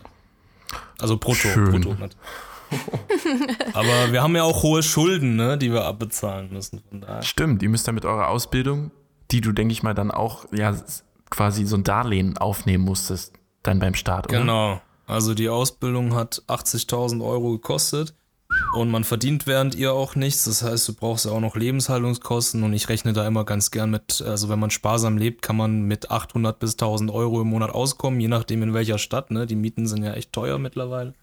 Also brutto, Schön. brutto. Aber wir haben ja auch hohe Schulden, ne, die wir abbezahlen müssen. Stimmt, ihr müsst ja mit eurer Ausbildung, die du, denke ich mal, dann auch ja quasi so ein Darlehen aufnehmen musstest, dann beim Start, oder? Genau. Also die Ausbildung hat 80.000 Euro gekostet und man verdient während ihr auch nichts. Das heißt, du brauchst ja auch noch Lebenshaltungskosten und ich rechne da immer ganz gern mit, also wenn man sparsam lebt, kann man mit 800 bis 1000 Euro im Monat auskommen, je nachdem in welcher Stadt. Ne? Die Mieten sind ja echt teuer mittlerweile.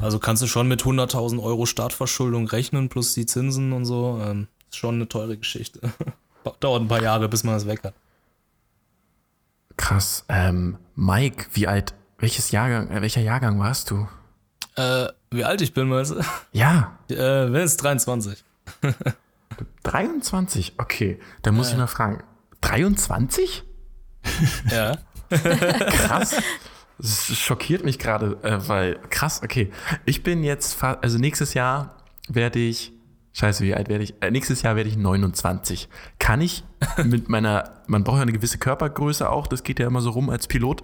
Also kannst du schon mit 100.000 Euro Startverschuldung rechnen plus die Zinsen und so. Ähm, ist schon eine teure Geschichte. Dauert ein paar Jahre, bis man das weg hat. Krass. Ähm, Mike, wie alt, welches Jahrgang, äh, welcher Jahrgang warst du? Äh, wie alt ich bin, weißt du? Ja, Äh, wenn jetzt 23. 23. Okay, dann muss ich mal fragen. 23? Ja. Krass. Das schockiert mich gerade, äh, weil krass, okay. Ich bin jetzt, also nächstes Jahr werde ich, scheiße, wie alt werde ich? Äh, nächstes Jahr werde ich 29. Kann ich mit meiner, man braucht ja eine gewisse Körpergröße auch, das geht ja immer so rum als Pilot.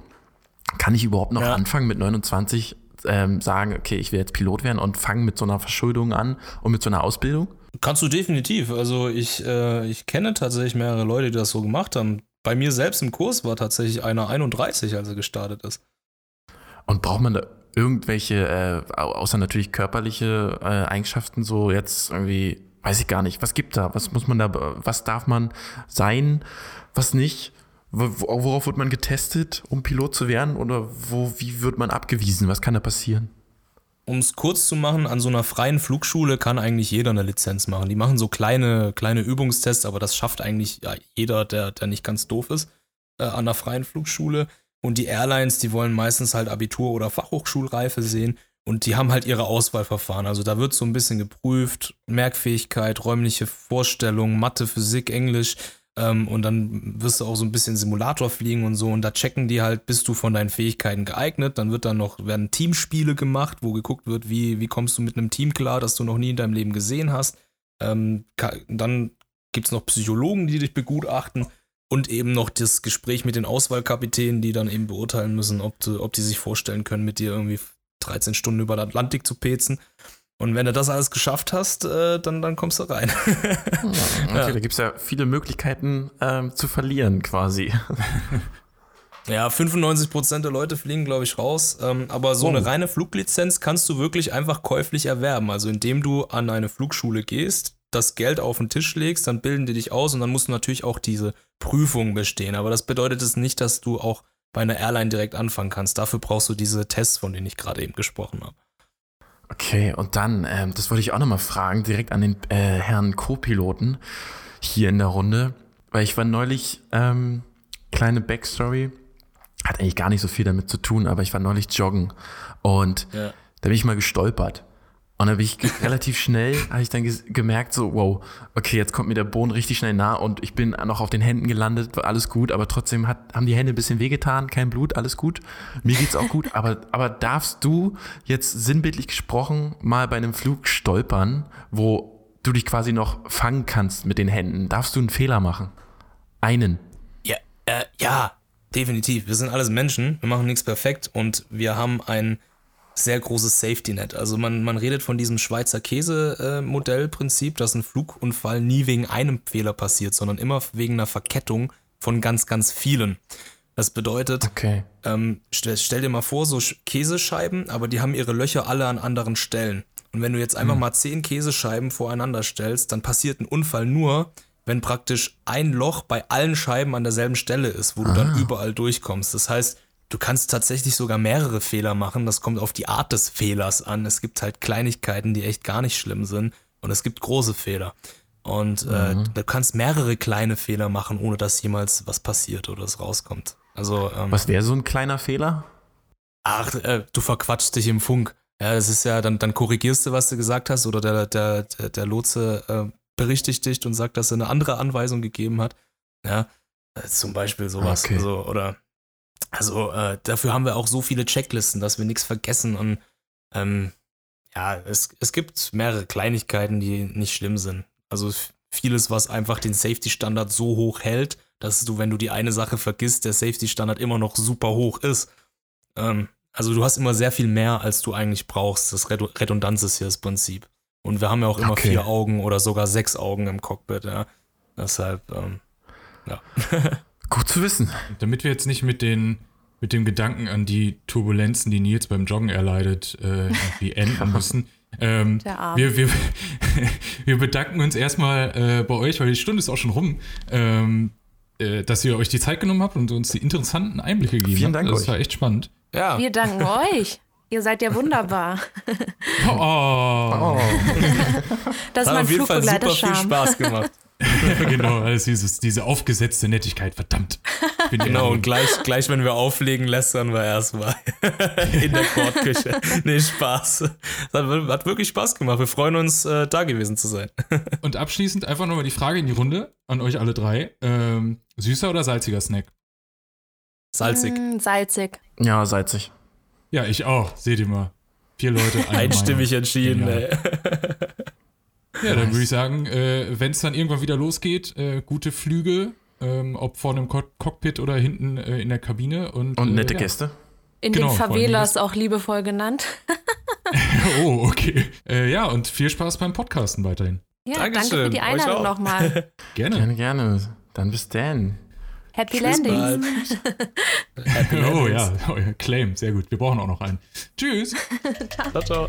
Kann ich überhaupt noch Ja. anfangen mit 29 ähm, sagen, okay, ich will jetzt Pilot werden und fangen mit so einer Verschuldung an und mit so einer Ausbildung? Kannst du definitiv. Also ich, äh, ich kenne tatsächlich mehrere Leute, die das so gemacht haben. Bei mir selbst im Kurs war tatsächlich einer 31, als er gestartet ist. Und braucht man da irgendwelche, äh, au- außer natürlich körperliche äh, Eigenschaften, so jetzt irgendwie, weiß ich gar nicht, was gibt da? Was muss man da, was darf man sein, was nicht? Wo- wo- Worauf wird man getestet, um Pilot zu werden? Oder wo, wie wird man abgewiesen? Was kann da passieren? Um es kurz zu machen, an so einer freien Flugschule kann eigentlich jeder eine Lizenz machen. Die machen so kleine, kleine Übungstests, aber das schafft eigentlich ja, jeder, der, der nicht ganz doof ist, äh, an einer freien Flugschule. Und die Airlines, die wollen meistens halt Abitur- oder Fachhochschulreife sehen. Und die haben halt ihre Auswahlverfahren. Also da wird so ein bisschen geprüft, Merkfähigkeit, räumliche Vorstellung, Mathe, Physik, Englisch. Ähm, und dann wirst du auch so ein bisschen Simulator fliegen und so. Und da checken die halt, bist du von deinen Fähigkeiten geeignet. Dann wird dann noch, werden Teamspiele gemacht, wo geguckt wird, wie, wie kommst du mit einem Team klar, das du noch nie in deinem Leben gesehen hast. Ähm, dann gibt es noch Psychologen, die dich begutachten. Und eben noch das Gespräch mit den Auswahlkapitänen, die dann eben beurteilen müssen, ob, du, ob die sich vorstellen können, mit dir irgendwie 13 Stunden über den Atlantik zu pezen. Und wenn du das alles geschafft hast, äh, dann, dann kommst du rein. Okay, da gibt es ja viele Möglichkeiten ähm, zu verlieren quasi. Ja, 95% der Leute fliegen, glaube ich, raus. Ähm, aber so Oh. eine reine Fluglizenz kannst du wirklich einfach käuflich erwerben. Also indem du an eine Flugschule gehst, das Geld auf den Tisch legst, dann bilden die dich aus und dann musst du natürlich auch diese Prüfung bestehen. Aber das bedeutet es nicht, dass du auch bei einer Airline direkt anfangen kannst. Dafür brauchst du diese Tests, von denen ich gerade eben gesprochen habe. Okay, und dann, ähm, das wollte ich auch nochmal fragen, direkt an den äh, Herrn Co-Piloten hier in der Runde, weil ich war neulich, ähm, kleine Backstory, hat eigentlich gar nicht so viel damit zu tun, aber ich war neulich joggen und Ja. da bin ich mal gestolpert. Und da bin ich relativ schnell, habe ich dann gemerkt, so, wow, okay, jetzt kommt mir der Boden richtig schnell nah und ich bin noch auf den Händen gelandet, war alles gut, aber trotzdem hat, haben die Hände ein bisschen wehgetan, kein Blut, alles gut. Mir geht's auch gut, aber, aber darfst du jetzt sinnbildlich gesprochen mal bei einem Flug stolpern, wo du dich quasi noch fangen kannst mit den Händen? Darfst du einen Fehler machen? Einen. Ja, äh, ja, definitiv. Wir sind alles Menschen, wir machen nichts perfekt und wir haben ein sehr großes Safety-Net. Also man, man redet von diesem Schweizer Käse-Modell-Prinzip, dass ein Flugunfall nie wegen einem Fehler passiert, sondern immer wegen einer Verkettung von ganz, ganz vielen. Das bedeutet, Okay. ähm, stell, stell dir mal vor, so Sch- Käsescheiben, aber die haben ihre Löcher alle an anderen Stellen. Und wenn du jetzt einfach mal zehn Käsescheiben voreinander stellst, dann passiert ein Unfall nur, wenn praktisch ein Loch bei allen Scheiben an derselben Stelle ist, wo du dann überall durchkommst. Das heißt, du kannst tatsächlich sogar mehrere Fehler machen. Das kommt auf die Art des Fehlers an. Es gibt halt Kleinigkeiten, die echt gar nicht schlimm sind. Und es gibt große Fehler. Und äh, Mhm. du kannst mehrere kleine Fehler machen, ohne dass jemals was passiert oder es rauskommt. Also, ähm, Was wäre so ein kleiner Fehler? ach, äh, du verquatschst dich im Funk. Ja, das ist ja, dann, dann korrigierst du, was du gesagt hast, oder der, der, der, der Lotse äh, berichtigt dich und sagt, dass er eine andere Anweisung gegeben hat. Ja, äh, zum Beispiel sowas. Okay. Also, oder, also, äh, dafür haben wir auch so viele Checklisten, dass wir nichts vergessen und, ähm, ja, es, es gibt mehrere Kleinigkeiten, die nicht schlimm sind. Also vieles, was einfach den Safety-Standard so hoch hält, dass du, wenn du die eine Sache vergisst, der Safety-Standard immer noch super hoch ist. Ähm, also du hast immer sehr viel mehr, als du eigentlich brauchst. Das Redu- Redundanz ist hier das Prinzip. Und wir haben ja auch immer Okay. vier Augen oder sogar sechs Augen im Cockpit, ja. Deshalb, ähm, ja. Gut zu wissen. Damit wir jetzt nicht mit den mit dem Gedanken an die Turbulenzen, die Nils beim Joggen erleidet, äh, irgendwie enden müssen. Ähm, wir, wir, wir bedanken uns erstmal äh, bei euch, weil die Stunde ist auch schon rum, ähm, äh, dass ihr euch die Zeit genommen habt und uns die interessanten Einblicke gegeben Vielen habt. Dank das euch. war echt spannend. Ja, Wir danken euch. Ihr seid ja wunderbar. Oh, Das ist hat mein auf jeden Fall super viel Flugbegleiter-Charme. Spaß gemacht. genau, alles dieses, diese aufgesetzte Nettigkeit, verdammt. Genau, und gleich, gleich wenn wir auflegen, lästern wir erstmal in der Bordküche. Nee, Spaß. Das hat, hat wirklich Spaß gemacht. Wir freuen uns, äh, da gewesen zu sein. Und abschließend einfach nochmal die Frage in die Runde an euch alle drei. Ähm, süßer oder salziger Snack? Salzig. Mm, salzig. Ja, salzig. Ja, ich auch. Seht ihr mal. Vier Leute, Einstimmig entschieden, Genial. ey. Ja, dann würde ich sagen, äh, wenn es dann irgendwann wieder losgeht, äh, gute Flüge, ähm, ob vorne im Co Cockpit oder hinten äh, in der Kabine. Und, Und äh, nette ja. Gäste. In Genau, den Favelas auch liebevoll genannt. Oh, okay. Äh, ja, und viel Spaß beim Podcasten weiterhin. Ja, Dankeschön, danke für die Einladung nochmal. Gerne. Gerne, gerne. Dann bis dann. Happy Bis Landings. bald. Happy Oh Landings. ja, oh, ja, Claim, sehr gut. Wir brauchen auch noch einen. Tschüss. Ciao, ciao.